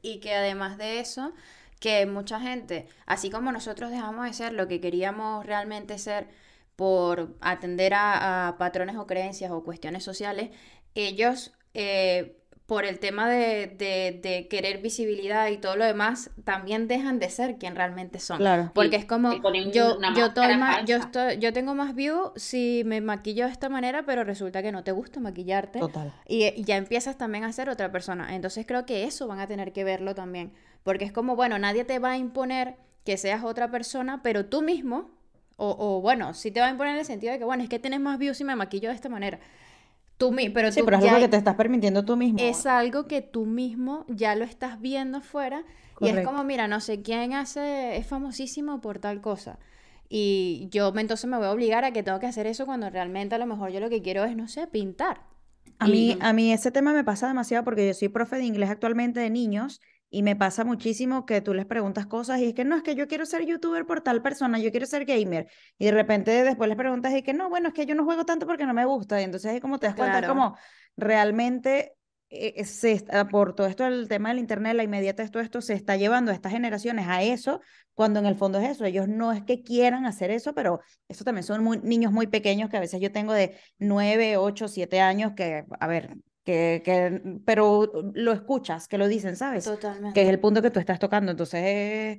Y que además de eso, que mucha gente, así como nosotros dejamos de ser lo que queríamos realmente ser por atender a, a patrones o creencias o cuestiones sociales, ellos, eh, por el tema de, de- de querer visibilidad y todo lo demás, también dejan de ser quien realmente son. Claro. Porque es como, yo, yo, más, yo, estoy, yo tengo más view si me maquillo de esta manera, pero resulta que no te gusta maquillarte. Total. Y, y ya empiezas también a ser otra persona. Entonces creo que eso van a tener que verlo también. Porque es como, bueno, nadie te va a imponer que seas otra persona, pero tú mismo, o, o bueno, sí te va a imponer en el sentido de que, bueno, es que tienes más views si me maquillo de esta manera. Tú pero Sí, tú pero es algo que te estás permitiendo tú mismo. es algo que tú mismo ya lo estás viendo afuera y es como, mira, no sé quién hace, es famosísimo por tal cosa. Y yo entonces me voy a obligar a que tengo que hacer eso cuando realmente a lo mejor yo lo que quiero es, no sé, pintar. A mí, a mí ese tema me pasa demasiado porque yo soy profe de inglés actualmente de niños y me pasa muchísimo que tú les preguntas cosas y es que no, es que yo quiero ser youtuber por tal persona, yo quiero ser gamer. Y de repente después les preguntas y que no, bueno, es que yo no juego tanto porque no me gusta. Y entonces es como te das cuenta, Claro. como realmente eh, eh, se está, por todo esto del tema del internet, la inmediatez, todo esto se está llevando a estas generaciones a eso, cuando en el fondo es eso. Ellos no es que quieran hacer eso, pero eso también son muy- niños muy pequeños que a veces yo tengo de 9, 8, 7 años que, a ver, que, que, pero lo escuchas, que lo dicen, ¿sabes? Totalmente. Que es el punto que tú estás tocando. Entonces,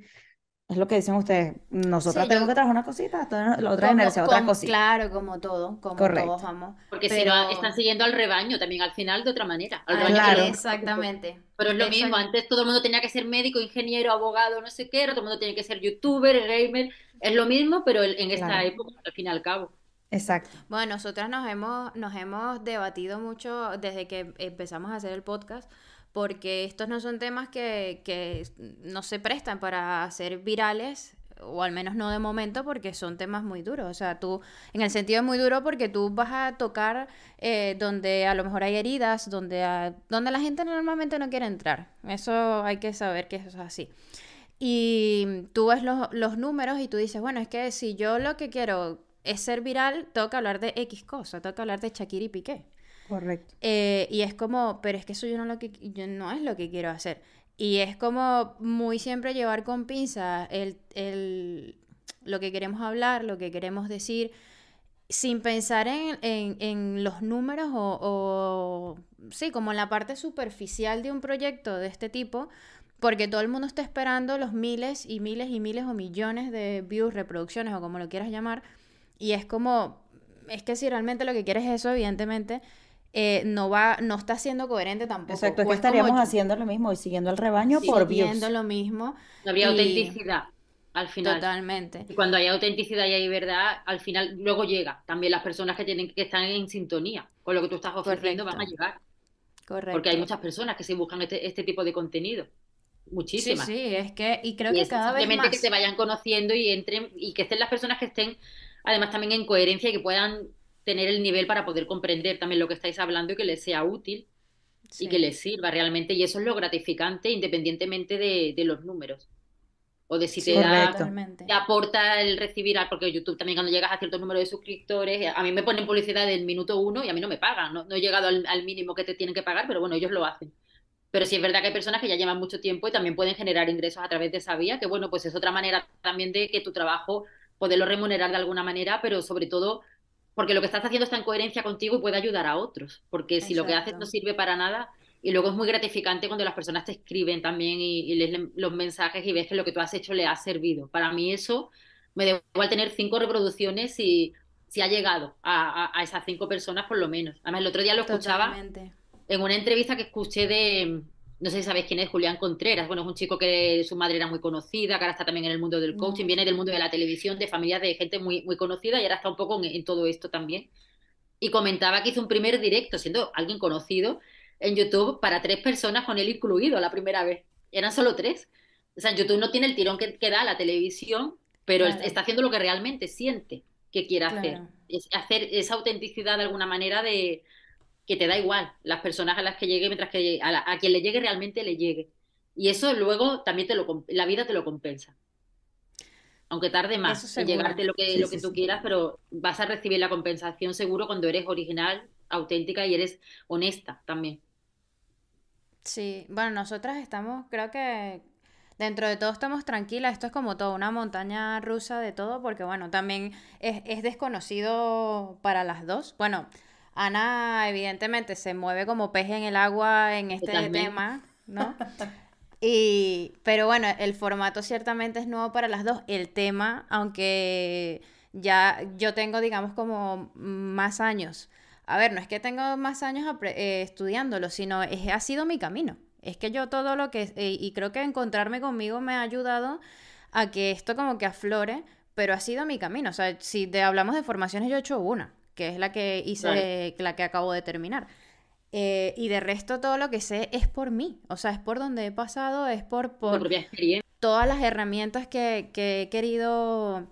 es lo que dicen ustedes. Nosotras Sí, tenemos yo- que trabajar una cosita, la otra Como- generación otra cosita. Claro, como todo, como Correcto. todos vamos. Porque si no, están siguiendo al rebaño también al final de otra manera. Al Ah, rebaño claro. que- Exactamente. Pero es lo mismo, antes todo el mundo tenía que ser médico, ingeniero, abogado, no sé qué, todo el mundo tiene que ser youtuber, gamer, es lo mismo, pero en en esta Claro. época, al fin y al cabo. Exacto. Bueno, nosotras nos hemos, nos hemos debatido mucho desde que empezamos a hacer el podcast, porque estos no son temas que, que no se prestan para ser virales o al menos no de momento, porque son temas muy duros. O sea, tú, en el sentido muy duro porque tú vas a tocar eh, donde a lo mejor hay heridas, donde, donde la gente normalmente no quiere entrar. Eso hay que saber que eso es así. Y tú ves los, los números y tú dices, bueno, es que si yo lo que quiero es ser viral, tengo que hablar de X cosa, tengo que hablar de Shakira y Piqué. Correcto. Eh, y es como, pero es que eso yo no, lo que, yo no es lo que quiero hacer. Y es como muy siempre llevar con pinza el, el, lo que queremos hablar, lo que queremos decir, sin pensar en, en, en los números o, o, sí, como en la parte superficial de un proyecto de este tipo, porque todo el mundo está esperando los miles y miles y miles o millones de views, reproducciones o como lo quieras llamar. Y es como, es que si realmente lo que quieres es eso, evidentemente, eh, no va, no está siendo coherente tampoco. Exacto, es que estaríamos haciendo lo mismo y siguiendo el rebaño por views. Siguiendo lo mismo. No habría y... autenticidad al final. Totalmente. Y cuando hay autenticidad y hay verdad, al final luego llega. También las personas que tienen que estar en sintonía con lo que tú estás ofreciendo Correcto. van a llegar. Correcto. Porque hay muchas personas que se buscan este, este tipo de contenido. Muchísimas. Sí, sí, es que, y creo y que es cada vez simplemente más. que se vayan conociendo y entren, y que estén las personas que estén, además también en coherencia y que puedan tener el nivel para poder comprender también lo que estáis hablando y que les sea útil Sí. y que les sirva realmente. Y eso es lo gratificante independientemente de, de los números. O de si te da te aporta el recibir, porque YouTube también cuando llegas a cierto número de suscriptores, a mí me ponen publicidad del minuto uno y a mí no me pagan, no, no he llegado al, al mínimo que te tienen que pagar, pero bueno, ellos lo hacen. Pero sí es verdad que hay personas que ya llevan mucho tiempo y también pueden generar ingresos a través de esa vía, que bueno, pues es otra manera también de que tu trabajo, poderlo remunerar de alguna manera, pero sobre todo porque lo que estás haciendo está en coherencia contigo y puede ayudar a otros, porque si lo que haces no sirve para nada, y luego es muy gratificante cuando las personas te escriben también y, y lees le- los mensajes y ves que lo que tú has hecho le ha servido. Para mí eso me da igual tener cinco reproducciones si, si ha llegado a, a- a esas cinco personas por lo menos. Además, el otro día lo escuchaba Totalmente. en una entrevista que escuché de, no sé si sabéis quién es, Julián Contreras. Bueno, es un chico que su madre era muy conocida, que ahora está también en el mundo del coaching, No. viene del mundo de la televisión, de familias de gente muy, muy conocida y ahora está un poco en, en todo esto también. Y comentaba que hizo un primer directo, siendo alguien conocido, en YouTube para tres personas con él incluido la primera vez. Eran solo tres. O sea, YouTube no tiene el tirón que, que da la televisión, pero Claro. está haciendo lo que realmente siente que quiere hacer. Es hacer esa autenticidad de alguna manera de que te da igual las personas a las que llegue, mientras que a, la- a quien le llegue realmente le llegue. Y eso luego también te lo, la vida te lo compensa. Aunque tarde más en llegarte lo que, Sí, lo sí, que tú sí. quieras, pero vas a recibir la compensación seguro cuando eres original, auténtica y eres honesta también. Sí, bueno, nosotras estamos, creo que dentro de todo estamos tranquilas. Esto es como todo, una montaña rusa de todo, porque bueno, también es, es desconocido para las dos. Bueno, Ana evidentemente se mueve como pez en el agua en este Totalmente. tema, ¿no? Y, pero bueno, el formato ciertamente es nuevo para las dos. El tema, aunque ya yo tengo, digamos, como más años. A ver, no es que tengo más años eh, estudiándolo, sino es, ha sido mi camino. Es que yo todo lo que, eh, y creo que encontrarme conmigo me ha ayudado a que esto como que aflore, pero ha sido mi camino. O sea, si de, hablamos de formaciones, yo he hecho una, que es la que hice, la que acabo de terminar. Eh, y de resto todo lo que sé es por mí, o sea, es por donde he pasado, es por, por propia todas las herramientas que, que he querido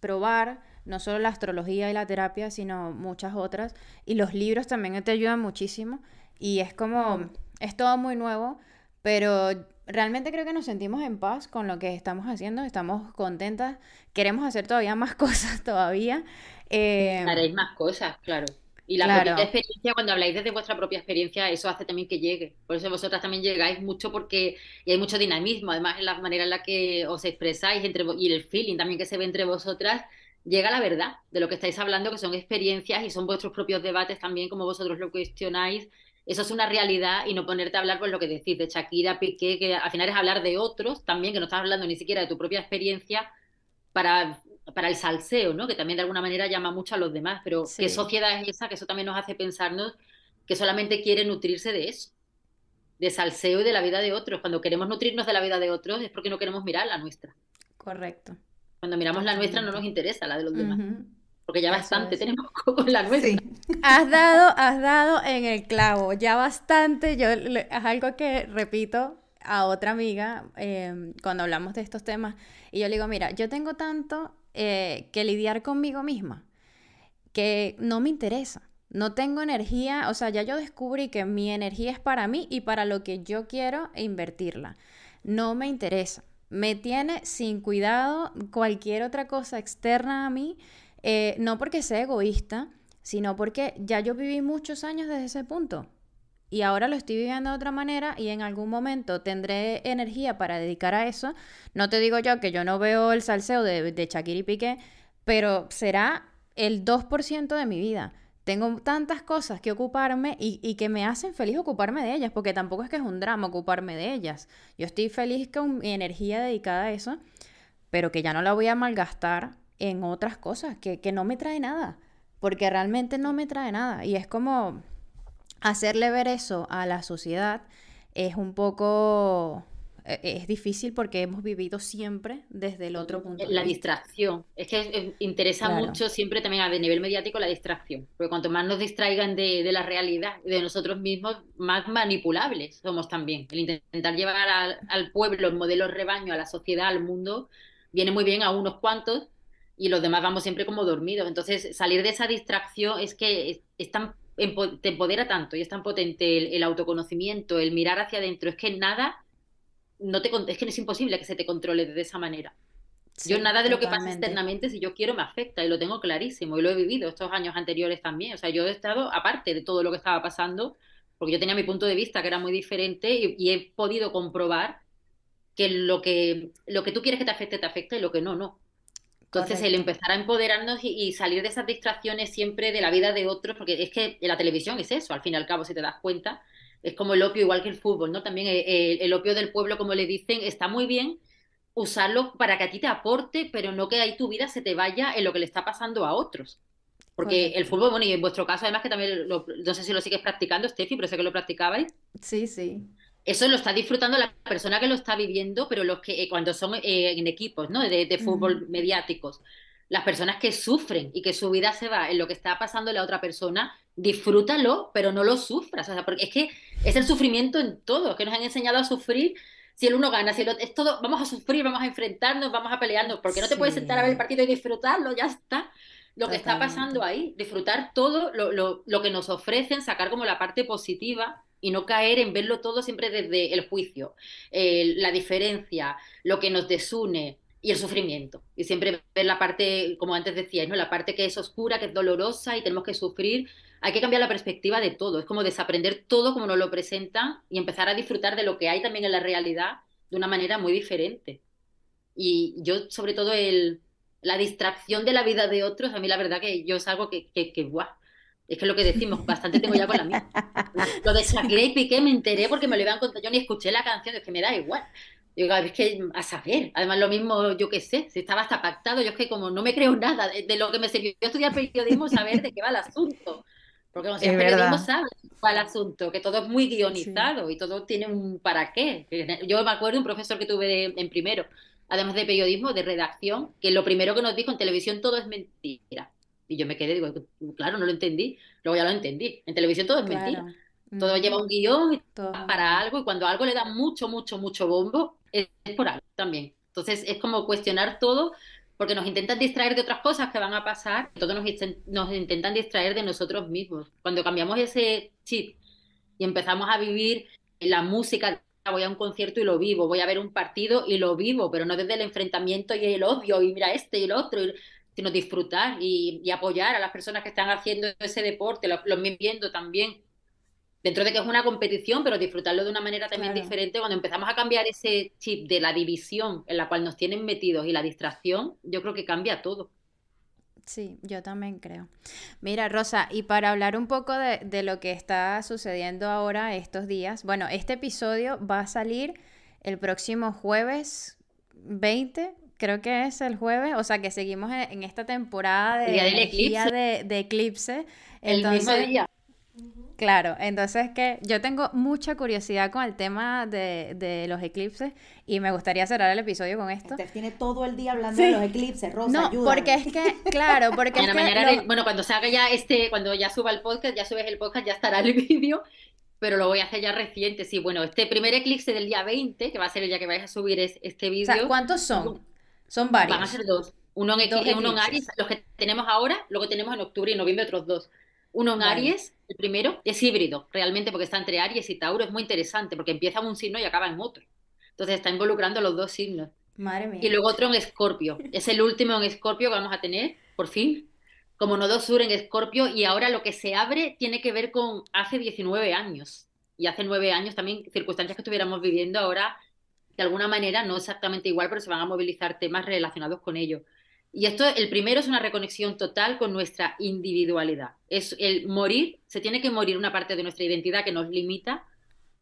probar, no solo la astrología y la terapia, sino muchas otras. Y los libros también te ayudan muchísimo. Y es como, es todo muy nuevo, pero realmente creo que nos sentimos en paz con lo que estamos haciendo, estamos contentas, queremos hacer todavía más cosas todavía. Eh, Haréis más cosas, claro. Y la Claro. propia experiencia, cuando habláis desde vuestra propia experiencia, eso hace también que llegue. Por eso vosotras también llegáis mucho porque y hay mucho dinamismo, además en la manera en la que os expresáis entre y el feeling también que se ve entre vosotras, llega la verdad de lo que estáis hablando, que son experiencias y son vuestros propios debates también, como vosotros lo cuestionáis. Eso es una realidad y no ponerte a hablar por lo que decís de Shakira, Piqué, que al final es hablar de otros también, que no estás hablando ni siquiera de tu propia experiencia para, para el salseo, ¿no? Que también de alguna manera llama mucho a los demás, pero ¿qué sociedad es esa? Que eso también nos hace pensarnos que solamente quiere nutrirse de eso, de salseo y de la vida de otros. Cuando queremos nutrirnos de la vida de otros es porque no queremos mirar la nuestra. correcto. Cuando miramos la nuestra no nos interesa la de los demás, porque ya bastante es. tenemos con la nuestra. Sí. Has dado, has dado en el clavo, ya bastante, yo es algo que repito a otra amiga em, cuando hablamos de estos temas y yo le digo, mira, yo tengo tanto eh, que lidiar conmigo misma que no me interesa. No tengo energía, o sea, ya yo descubrí que mi energía es para mí y para lo que yo quiero invertirla. No me interesa. Me tiene sin cuidado cualquier otra cosa externa a mí, eh, no porque sea egoísta, sino porque ya yo viví muchos años desde ese punto. Y ahora lo estoy viviendo de otra manera y en algún momento tendré energía para dedicar a eso. No te digo yo que yo no veo el salseo de, de Shakira y Piqué, pero será el 2% de mi vida. Tengo tantas cosas que ocuparme y, que me hacen feliz ocuparme de ellas, porque tampoco es que es un drama ocuparme de ellas. Yo estoy feliz con mi energía dedicada a eso, pero que ya no la voy a malgastar en otras cosas que, que no me trae nada, porque realmente no me trae nada. Y es como hacerle ver eso a la sociedad es un poco e, es difícil porque hemos vivido siempre desde el otro punto. La distracción. Es que interesa mucho siempre también a nivel mediático la distracción. Porque cuanto más nos distraigan de, la realidad y de nosotros mismos, más manipulables somos también. El intentar llevar al, pueblo el modelo rebaño, a la sociedad, al mundo, viene muy bien a unos cuantos y los demás vamos siempre como dormidos. Entonces, salir de esa distracción es que es, tan, te empodera tanto y es tan potente el autoconocimiento, el mirar hacia adentro. Es que nada no te, es que es imposible que se te controle de esa manera. yo nada de lo que pasa externamente, si yo quiero, me afecta y lo tengo clarísimo y lo he vivido estos años anteriores también. O sea, yo he estado aparte de todo lo que estaba pasando, porque yo tenía mi punto de vista que era muy diferente y, he podido comprobar que lo, que lo que tú quieres que te afecte, te afecta y lo que no, no. Entonces, el empezar a empoderarnos y, y, salir de esas distracciones siempre de la vida de otros, porque es que la televisión es eso, al fin y al cabo, si te das cuenta, es como el opio, igual que el fútbol, ¿no? También eh, el, opio del pueblo, como le dicen, está muy bien usarlo para que a ti te aporte, pero no que ahí tu vida se te vaya en lo que le está pasando a otros. Porque el fútbol, bueno, y en vuestro caso, además que también, no sé si lo sigues practicando, Steffi, pero sé que lo practicabais. Sí, sí. Eso lo está disfrutando la persona que lo está viviendo, pero los que eh, cuando son eh, en equipos, ¿no? De, fútbol mediáticos las personas que sufren y que su vida se va en lo que está pasando en la otra persona, disfrútalo, pero no lo sufras. O sea, porque es que es el sufrimiento en todo, que nos han enseñado a sufrir. Si el uno gana, si el otro, es todo, vamos a sufrir, vamos a enfrentarnos, vamos a pelearnos, porque no te puedes sentar a ver el partido y disfrutarlo, ya está. Lo que está pasando ahí, disfrutar todo lo, lo, lo que nos ofrecen, sacar como la parte positiva y no caer en verlo todo siempre desde el juicio, la diferencia, lo que nos desune, y el sufrimiento. Y siempre ver la parte, como antes decías, ¿no? la parte que es oscura, que es dolorosa y tenemos que sufrir. Hay que cambiar la perspectiva de todo. Es como desaprender todo como nos lo presentan y empezar a disfrutar de lo que hay también en la realidad de una manera muy diferente. Y yo, sobre todo, el, la distracción de la vida de otros, a mí la verdad que yo es algo que, que, que guau, es que es lo que decimos, bastante tengo ya con la mía. Lo de Shakira y Piqué me enteré porque me lo iban contando, yo ni escuché la canción, es que me da igual. Digo, es que a saber, además lo mismo, yo qué sé, si estaba hasta pactado, yo es que como no me creo nada de, lo que me sirvió estudiar periodismo, saber de qué va el asunto. Porque si el periodismo sabe cuál el asunto, que todo es muy guionizado y todo tiene un para qué. Yo me acuerdo de un profesor que tuve en primero, además de periodismo, de redacción, que lo primero que nos dijo en televisión todo es mentira. Y yo me quedé, digo, claro, no lo entendí. Luego ya lo entendí. En televisión todo es mentira. Todo lleva un guion para algo y cuando algo le da mucho, mucho, mucho bombo, es, por algo también. Entonces es como cuestionar todo porque nos intentan distraer de otras cosas que van a pasar, todos nos, nos intentan distraer de nosotros mismos. Cuando cambiamos ese chip y empezamos a vivir la música, voy a un concierto y lo vivo, voy a ver un partido y lo vivo, pero no desde el enfrentamiento y el odio y mira este y el otro, sino disfrutar y, apoyar a las personas que están haciendo ese deporte, los, los viendo también dentro de que es una competición, pero disfrutarlo de una manera también diferente, cuando empezamos a cambiar ese chip de la división en la cual nos tienen metidos y la distracción, yo creo que cambia todo. Sí, yo también creo. Mira, Rosa, y para hablar un poco de, de, lo que está sucediendo ahora estos días, bueno, este episodio va a salir el próximo jueves 20, creo que es el jueves, o sea que seguimos en, esta temporada de, día del eclipse. de, de eclipse. El mismo día. Claro, entonces que yo tengo mucha curiosidad con el tema de, los eclipses y me gustaría cerrar el episodio con esto. Usted tiene todo el día hablando de los eclipses, Rosa, No, porque es que, claro, porque es que bueno, cuando se haga ya este, cuando ya suba el podcast, ya subes el podcast, ya estará el vídeo pero lo voy a hacer ya reciente. Sí, bueno, este primer eclipse del día 20, que va a ser el día que vais a subir es, este O vídeo. sea, ¿cuántos son? Son Van a varios. ser dos. Uno en, Dos uno en. Aries, los que tenemos ahora, luego tenemos en octubre y noviembre otros dos. Uno en Vale. Aries, el primero, es híbrido, realmente, porque está entre Aries y Tauro. Es muy interesante, porque empieza en un signo y acaba en otro. Entonces está involucrando los dos signos. Madre mía. Y luego otro en Escorpio. Es el último en Escorpio que vamos a tener, por fin. Como nodo sur en Escorpio. Y ahora lo que se abre tiene que ver con hace 19 años. Y hace 9 años también circunstancias que estuviéramos viviendo ahora, de alguna manera, no exactamente igual, pero se van a movilizar temas relacionados con ello. Y esto, el primero es una reconexión total con nuestra individualidad. Es el morir, se tiene que morir una parte de nuestra identidad que nos limita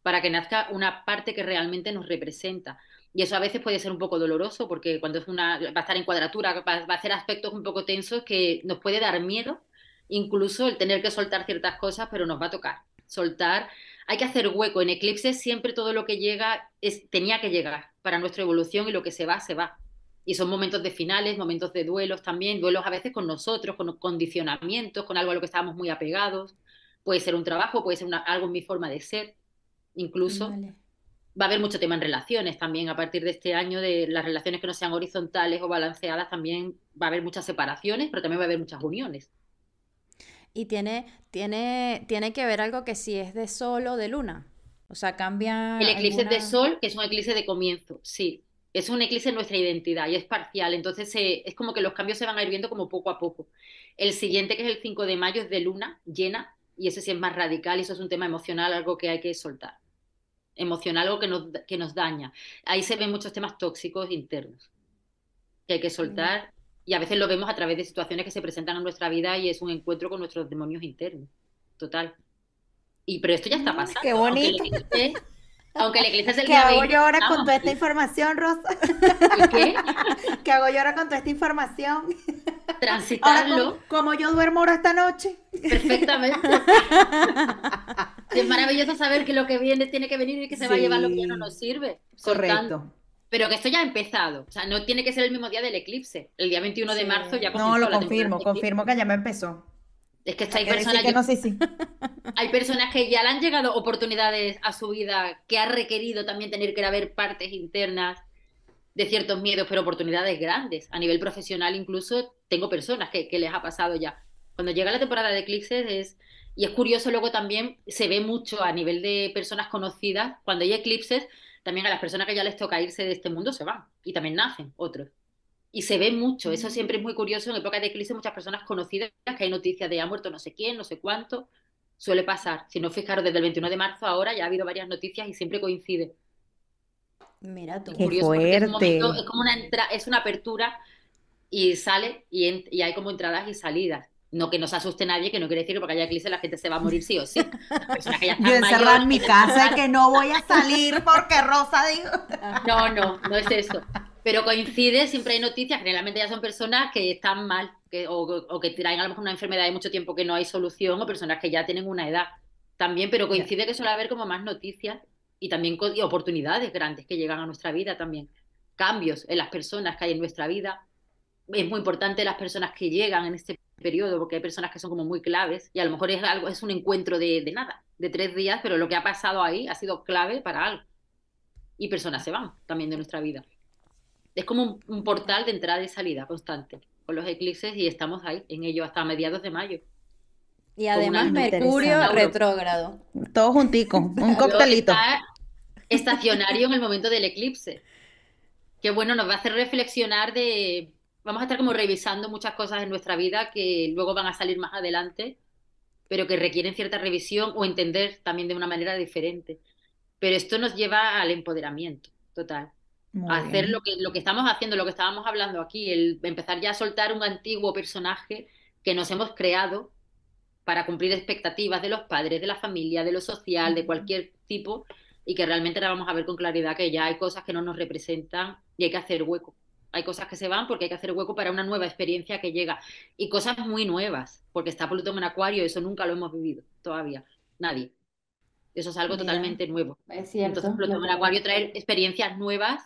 para que nazca una parte que realmente nos representa. Y eso a veces puede ser un poco doloroso porque cuando es una, va a estar en cuadratura, va, va a hacer aspectos un poco tensos que nos puede dar miedo, incluso el tener que soltar ciertas cosas, pero nos va a tocar. Soltar, hay que hacer hueco. En eclipses siempre todo lo que llega es, tenía que llegar para nuestra evolución y lo que se va, se va. Y son momentos de finales, momentos de duelos también, duelos a veces con nosotros, con condicionamientos, con algo a lo que estábamos muy apegados. Puede ser un trabajo, puede ser una- algo en mi forma de ser, incluso Vale. va a haber mucho tema en relaciones también. A partir de este año, de las relaciones que no sean horizontales o balanceadas, también va a haber muchas separaciones, pero también va a haber muchas uniones. Y tiene, tiene, tiene que ver algo que si es de sol o de luna. O sea, cambia El eclipse de sol, que es un eclipse de comienzo, sí. Es un eclipse en nuestra identidad y es parcial, entonces eh, es como que los cambios se van a ir viendo como poco a poco. El siguiente, que es el 5 de mayo, es de luna llena y ese sí es más radical y eso es un tema emocional, algo que hay que soltar. Emocional, algo que nos, que nos daña. Ahí se ven muchos temas tóxicos internos que hay que soltar y a veces lo vemos a través de situaciones que se presentan en nuestra vida y es un encuentro con nuestros demonios internos. Total. Y pero esto ya está Mm, pasando. qué aunque bonito. Aunque el eclipse es el ¿Qué hago 20, yo ahora con toda esta información, Rosa? ¿Y qué? ¿Qué hago yo ahora con toda esta información? Transitarlo ¿cómo, cómo yo duermo ahora esta noche? perfectamente. es maravilloso saber que lo que viene tiene que venir y que se va a llevar lo que ya no nos sirve. Soltando. Pero que esto ya ha empezado. O sea, no tiene que ser el mismo día del eclipse. El día 21 de marzo ya No, lo confirmo, confirmo que ya me empezó. Es que hay que personas, que no, sí, sí. hay personas que ya le han llegado oportunidades a su vida que ha requerido también tener que ver partes internas de ciertos miedos, pero oportunidades grandes. A nivel profesional incluso tengo personas que, que les ha pasado ya. Cuando llega la temporada de eclipses es... Y es curioso, luego también se ve mucho a nivel de personas conocidas, cuando hay eclipses, también a las personas que ya les toca irse de este mundo se van y también nacen otros. Y se ve mucho, eso siempre es muy curioso. En época de eclipse, muchas personas conocidas que hay noticias de ha muerto no sé quién, no sé cuánto. Suele pasar. Si no fijaros, desde el 21 de marzo ahora ya ha habido varias noticias y siempre coincide. Mira tú. Qué Curioso, porque es un fuerte. momento- es como una entra, es una apertura y sale y, en- y hay como entradas y salidas. No que no se asuste nadie, que no quiere decir que porque haya eclipse la gente se va a morir sí o sí. Las personas que ya Yo encerrada en mi casa y que no voy a salir porque Rosa dijo. No, no, no es eso. Pero coincide, siempre hay noticias, generalmente ya son personas que están mal, que, o, o que traen a lo mejor una enfermedad de mucho tiempo que no hay solución, o personas que ya tienen una edad también, pero coincide que suele haber como más noticias y también y oportunidades grandes que llegan a nuestra vida también. Cambios en las personas que hay en nuestra vida. Es muy importante las personas que llegan en este periodo, porque hay personas que son como muy claves y a lo mejor es algo, es un encuentro de, de nada, de tres días, pero lo que ha pasado ahí ha sido clave para algo. Y personas se van también de nuestra vida. Es como un, un portal de entrada y salida constante con los eclipses y estamos ahí en ello hasta mediados de mayo. Y además Mercurio retrógrado. Todo juntico, un coctelito. Está estacionario en el momento del eclipse. Que bueno, nos va a hacer reflexionar de... Vamos a estar como revisando muchas cosas en nuestra vida que luego van a salir más adelante, pero que requieren cierta revisión o entender también de una manera diferente. Pero esto nos lleva al empoderamiento total. Muy a hacer bien. lo que, lo que estamos haciendo, lo que estábamos hablando aquí, el empezar ya a soltar un antiguo personaje que nos hemos creado para cumplir expectativas de los padres, de la familia, de lo social, de cualquier tipo, y que realmente ahora vamos a ver con claridad que ya hay cosas que no nos representan y hay que hacer hueco. Hay cosas que se van porque hay que hacer hueco para una nueva experiencia que llega. Y cosas muy nuevas, porque está Plutón en Acuario, eso nunca lo hemos vivido todavía. Nadie. Eso es algo totalmente nuevo. Es cierto. Entonces, Plutón en Acuario trae experiencias nuevas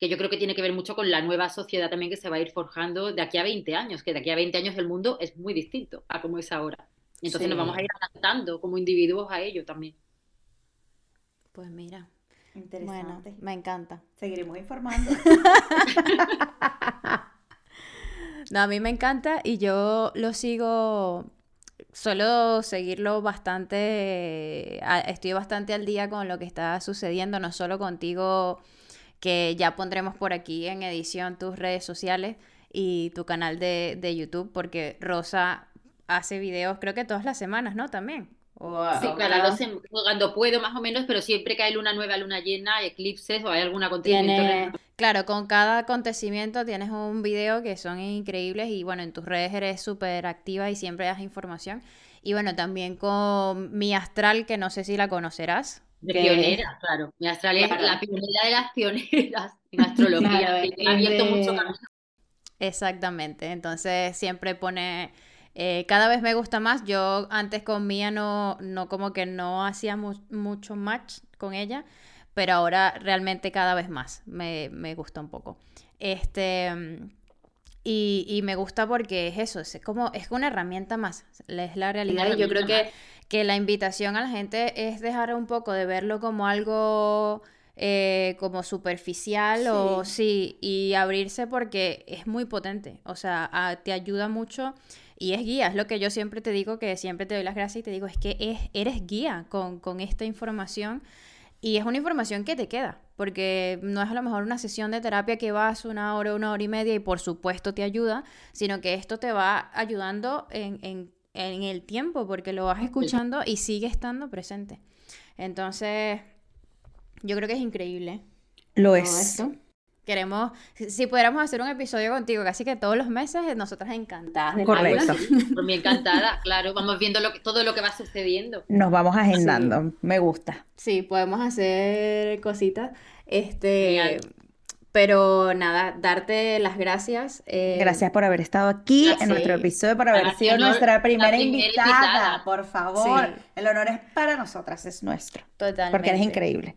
que yo creo que tiene que ver mucho con la nueva sociedad también que se va a ir forjando de aquí a 20 años, que de aquí a 20 años el mundo es muy distinto a como es ahora. Entonces Sí. nos vamos a ir adaptando como individuos a ello también. Pues mira, bueno, Interesante. me encanta. Seguiremos informando. No, a mí me encanta y yo lo sigo, suelo seguirlo bastante, estoy bastante al día con lo que está sucediendo, no solo contigo, que ya pondremos por aquí en edición tus redes sociales y tu canal de, de YouTube, porque Rosa hace videos creo que todas las semanas, ¿no? También. O, Sí, o claro, lo cuando puedo más o menos, pero siempre hay luna nueva, luna llena, eclipses o hay algún acontecimiento. Tiene, claro, con cada acontecimiento tienes un video que son increíbles y bueno, en tus redes eres súper activa y siempre das información. Y bueno, también con Mi Astral, que no sé si la conocerás. De que- pionera, claro. Mi astral es Claro. la pionera de las pioneras en astrología. Claro, ha abierto de- mucho camino. Exactamente, entonces siempre pone, eh, cada vez me gusta más, yo antes con Mía no, no como que no hacía mu- mucho match con ella, pero ahora realmente cada vez más me, me gusta un poco. Este, y, y me gusta porque es eso, es como, es una herramienta más, es la realidad. Y yo creo que, que la invitación a la gente es dejar un poco de verlo como algo eh, como superficial o sí, y abrirse porque es muy potente, o sea, a- te ayuda mucho y es guía, es lo que yo siempre te digo, que siempre te doy las gracias y te digo, es que es, eres guía con, con esta información y es una información que te queda, porque no es a lo mejor una sesión de terapia que vas una hora, una hora y media y por supuesto te ayuda, sino que esto te va ayudando en, en- en el tiempo, porque lo vas escuchando y sigue estando presente. Entonces, yo creo que es increíble Lo es. esto. Queremos, si, pudiéramos hacer un episodio contigo casi que todos los meses, nosotras encantadas de Correcto. Por mí encantada, claro. Vamos viendo lo que- todo lo que va sucediendo. Nos vamos agendando. Me gusta. Sí, podemos hacer cositas. Este, Genial. pero nada, darte las gracias. eh, Gracias por haber estado aquí Gracias. en nuestro episodio, por haber Para sido nuestra primera, invitada. invitada. Por favor, Sí. el honor es para nosotras, es nuestro. Totalmente. Porque eres increíble.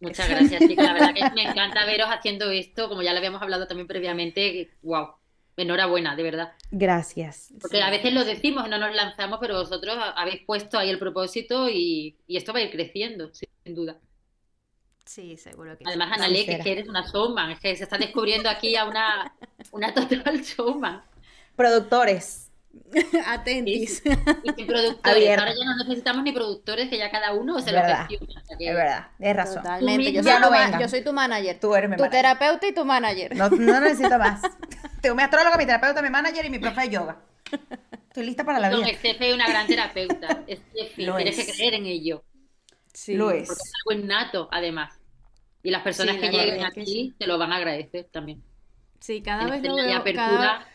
Muchas gracias. La verdad que me encanta veros haciendo esto, como ya lo habíamos hablado también previamente. Wow. Enhorabuena, de verdad. Gracias. Porque a veces lo decimos, no nos lanzamos, pero vosotros habéis puesto ahí el propósito y, y esto va a ir creciendo, sin duda. Sí, seguro que sí. Además, Analé, que, que eres una showman, es que se está descubriendo aquí a una, una total showman. Productores. Atentis. Y sin productores. Abierta. Ahora ya no necesitamos ni productores, que ya cada uno se lo Verdad. gestiona. que- Es verdad, es razón. Totalmente. Yo misma- soy, Ya no vengan. yo soy tu manager. Tú eres mi tu manager. terapeuta y tu manager. No, no necesito más. Tengo mi astróloga, mi terapeuta, mi manager y mi profe de yoga. Estoy lista para la No, vida. Estefe es una gran terapeuta. Estefe, Lo tienes es. que creer en ello. Sí. Lo Porque es. es algo innato, además. Y las personas Sí, que la lleguen es aquí te lo van a agradecer también. Sí, cada vez lo veo, apertura. cada,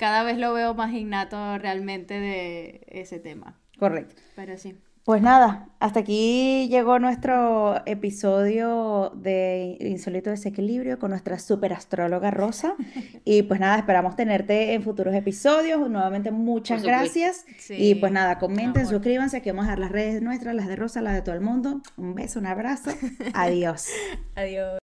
cada vez lo veo más innato realmente de ese tema. Correcto. Pero sí. Pues nada, hasta aquí llegó nuestro episodio de Insólito Desequilibrio con nuestra super astróloga Rosa. Y pues nada, esperamos tenerte en futuros episodios. Nuevamente, muchas gracias. Sí. Y pues nada, comenten, amor. suscríbanse, que vamos a dar las redes nuestras, las de Rosa, las de todo el mundo. Un beso, un abrazo. Adiós. Adiós.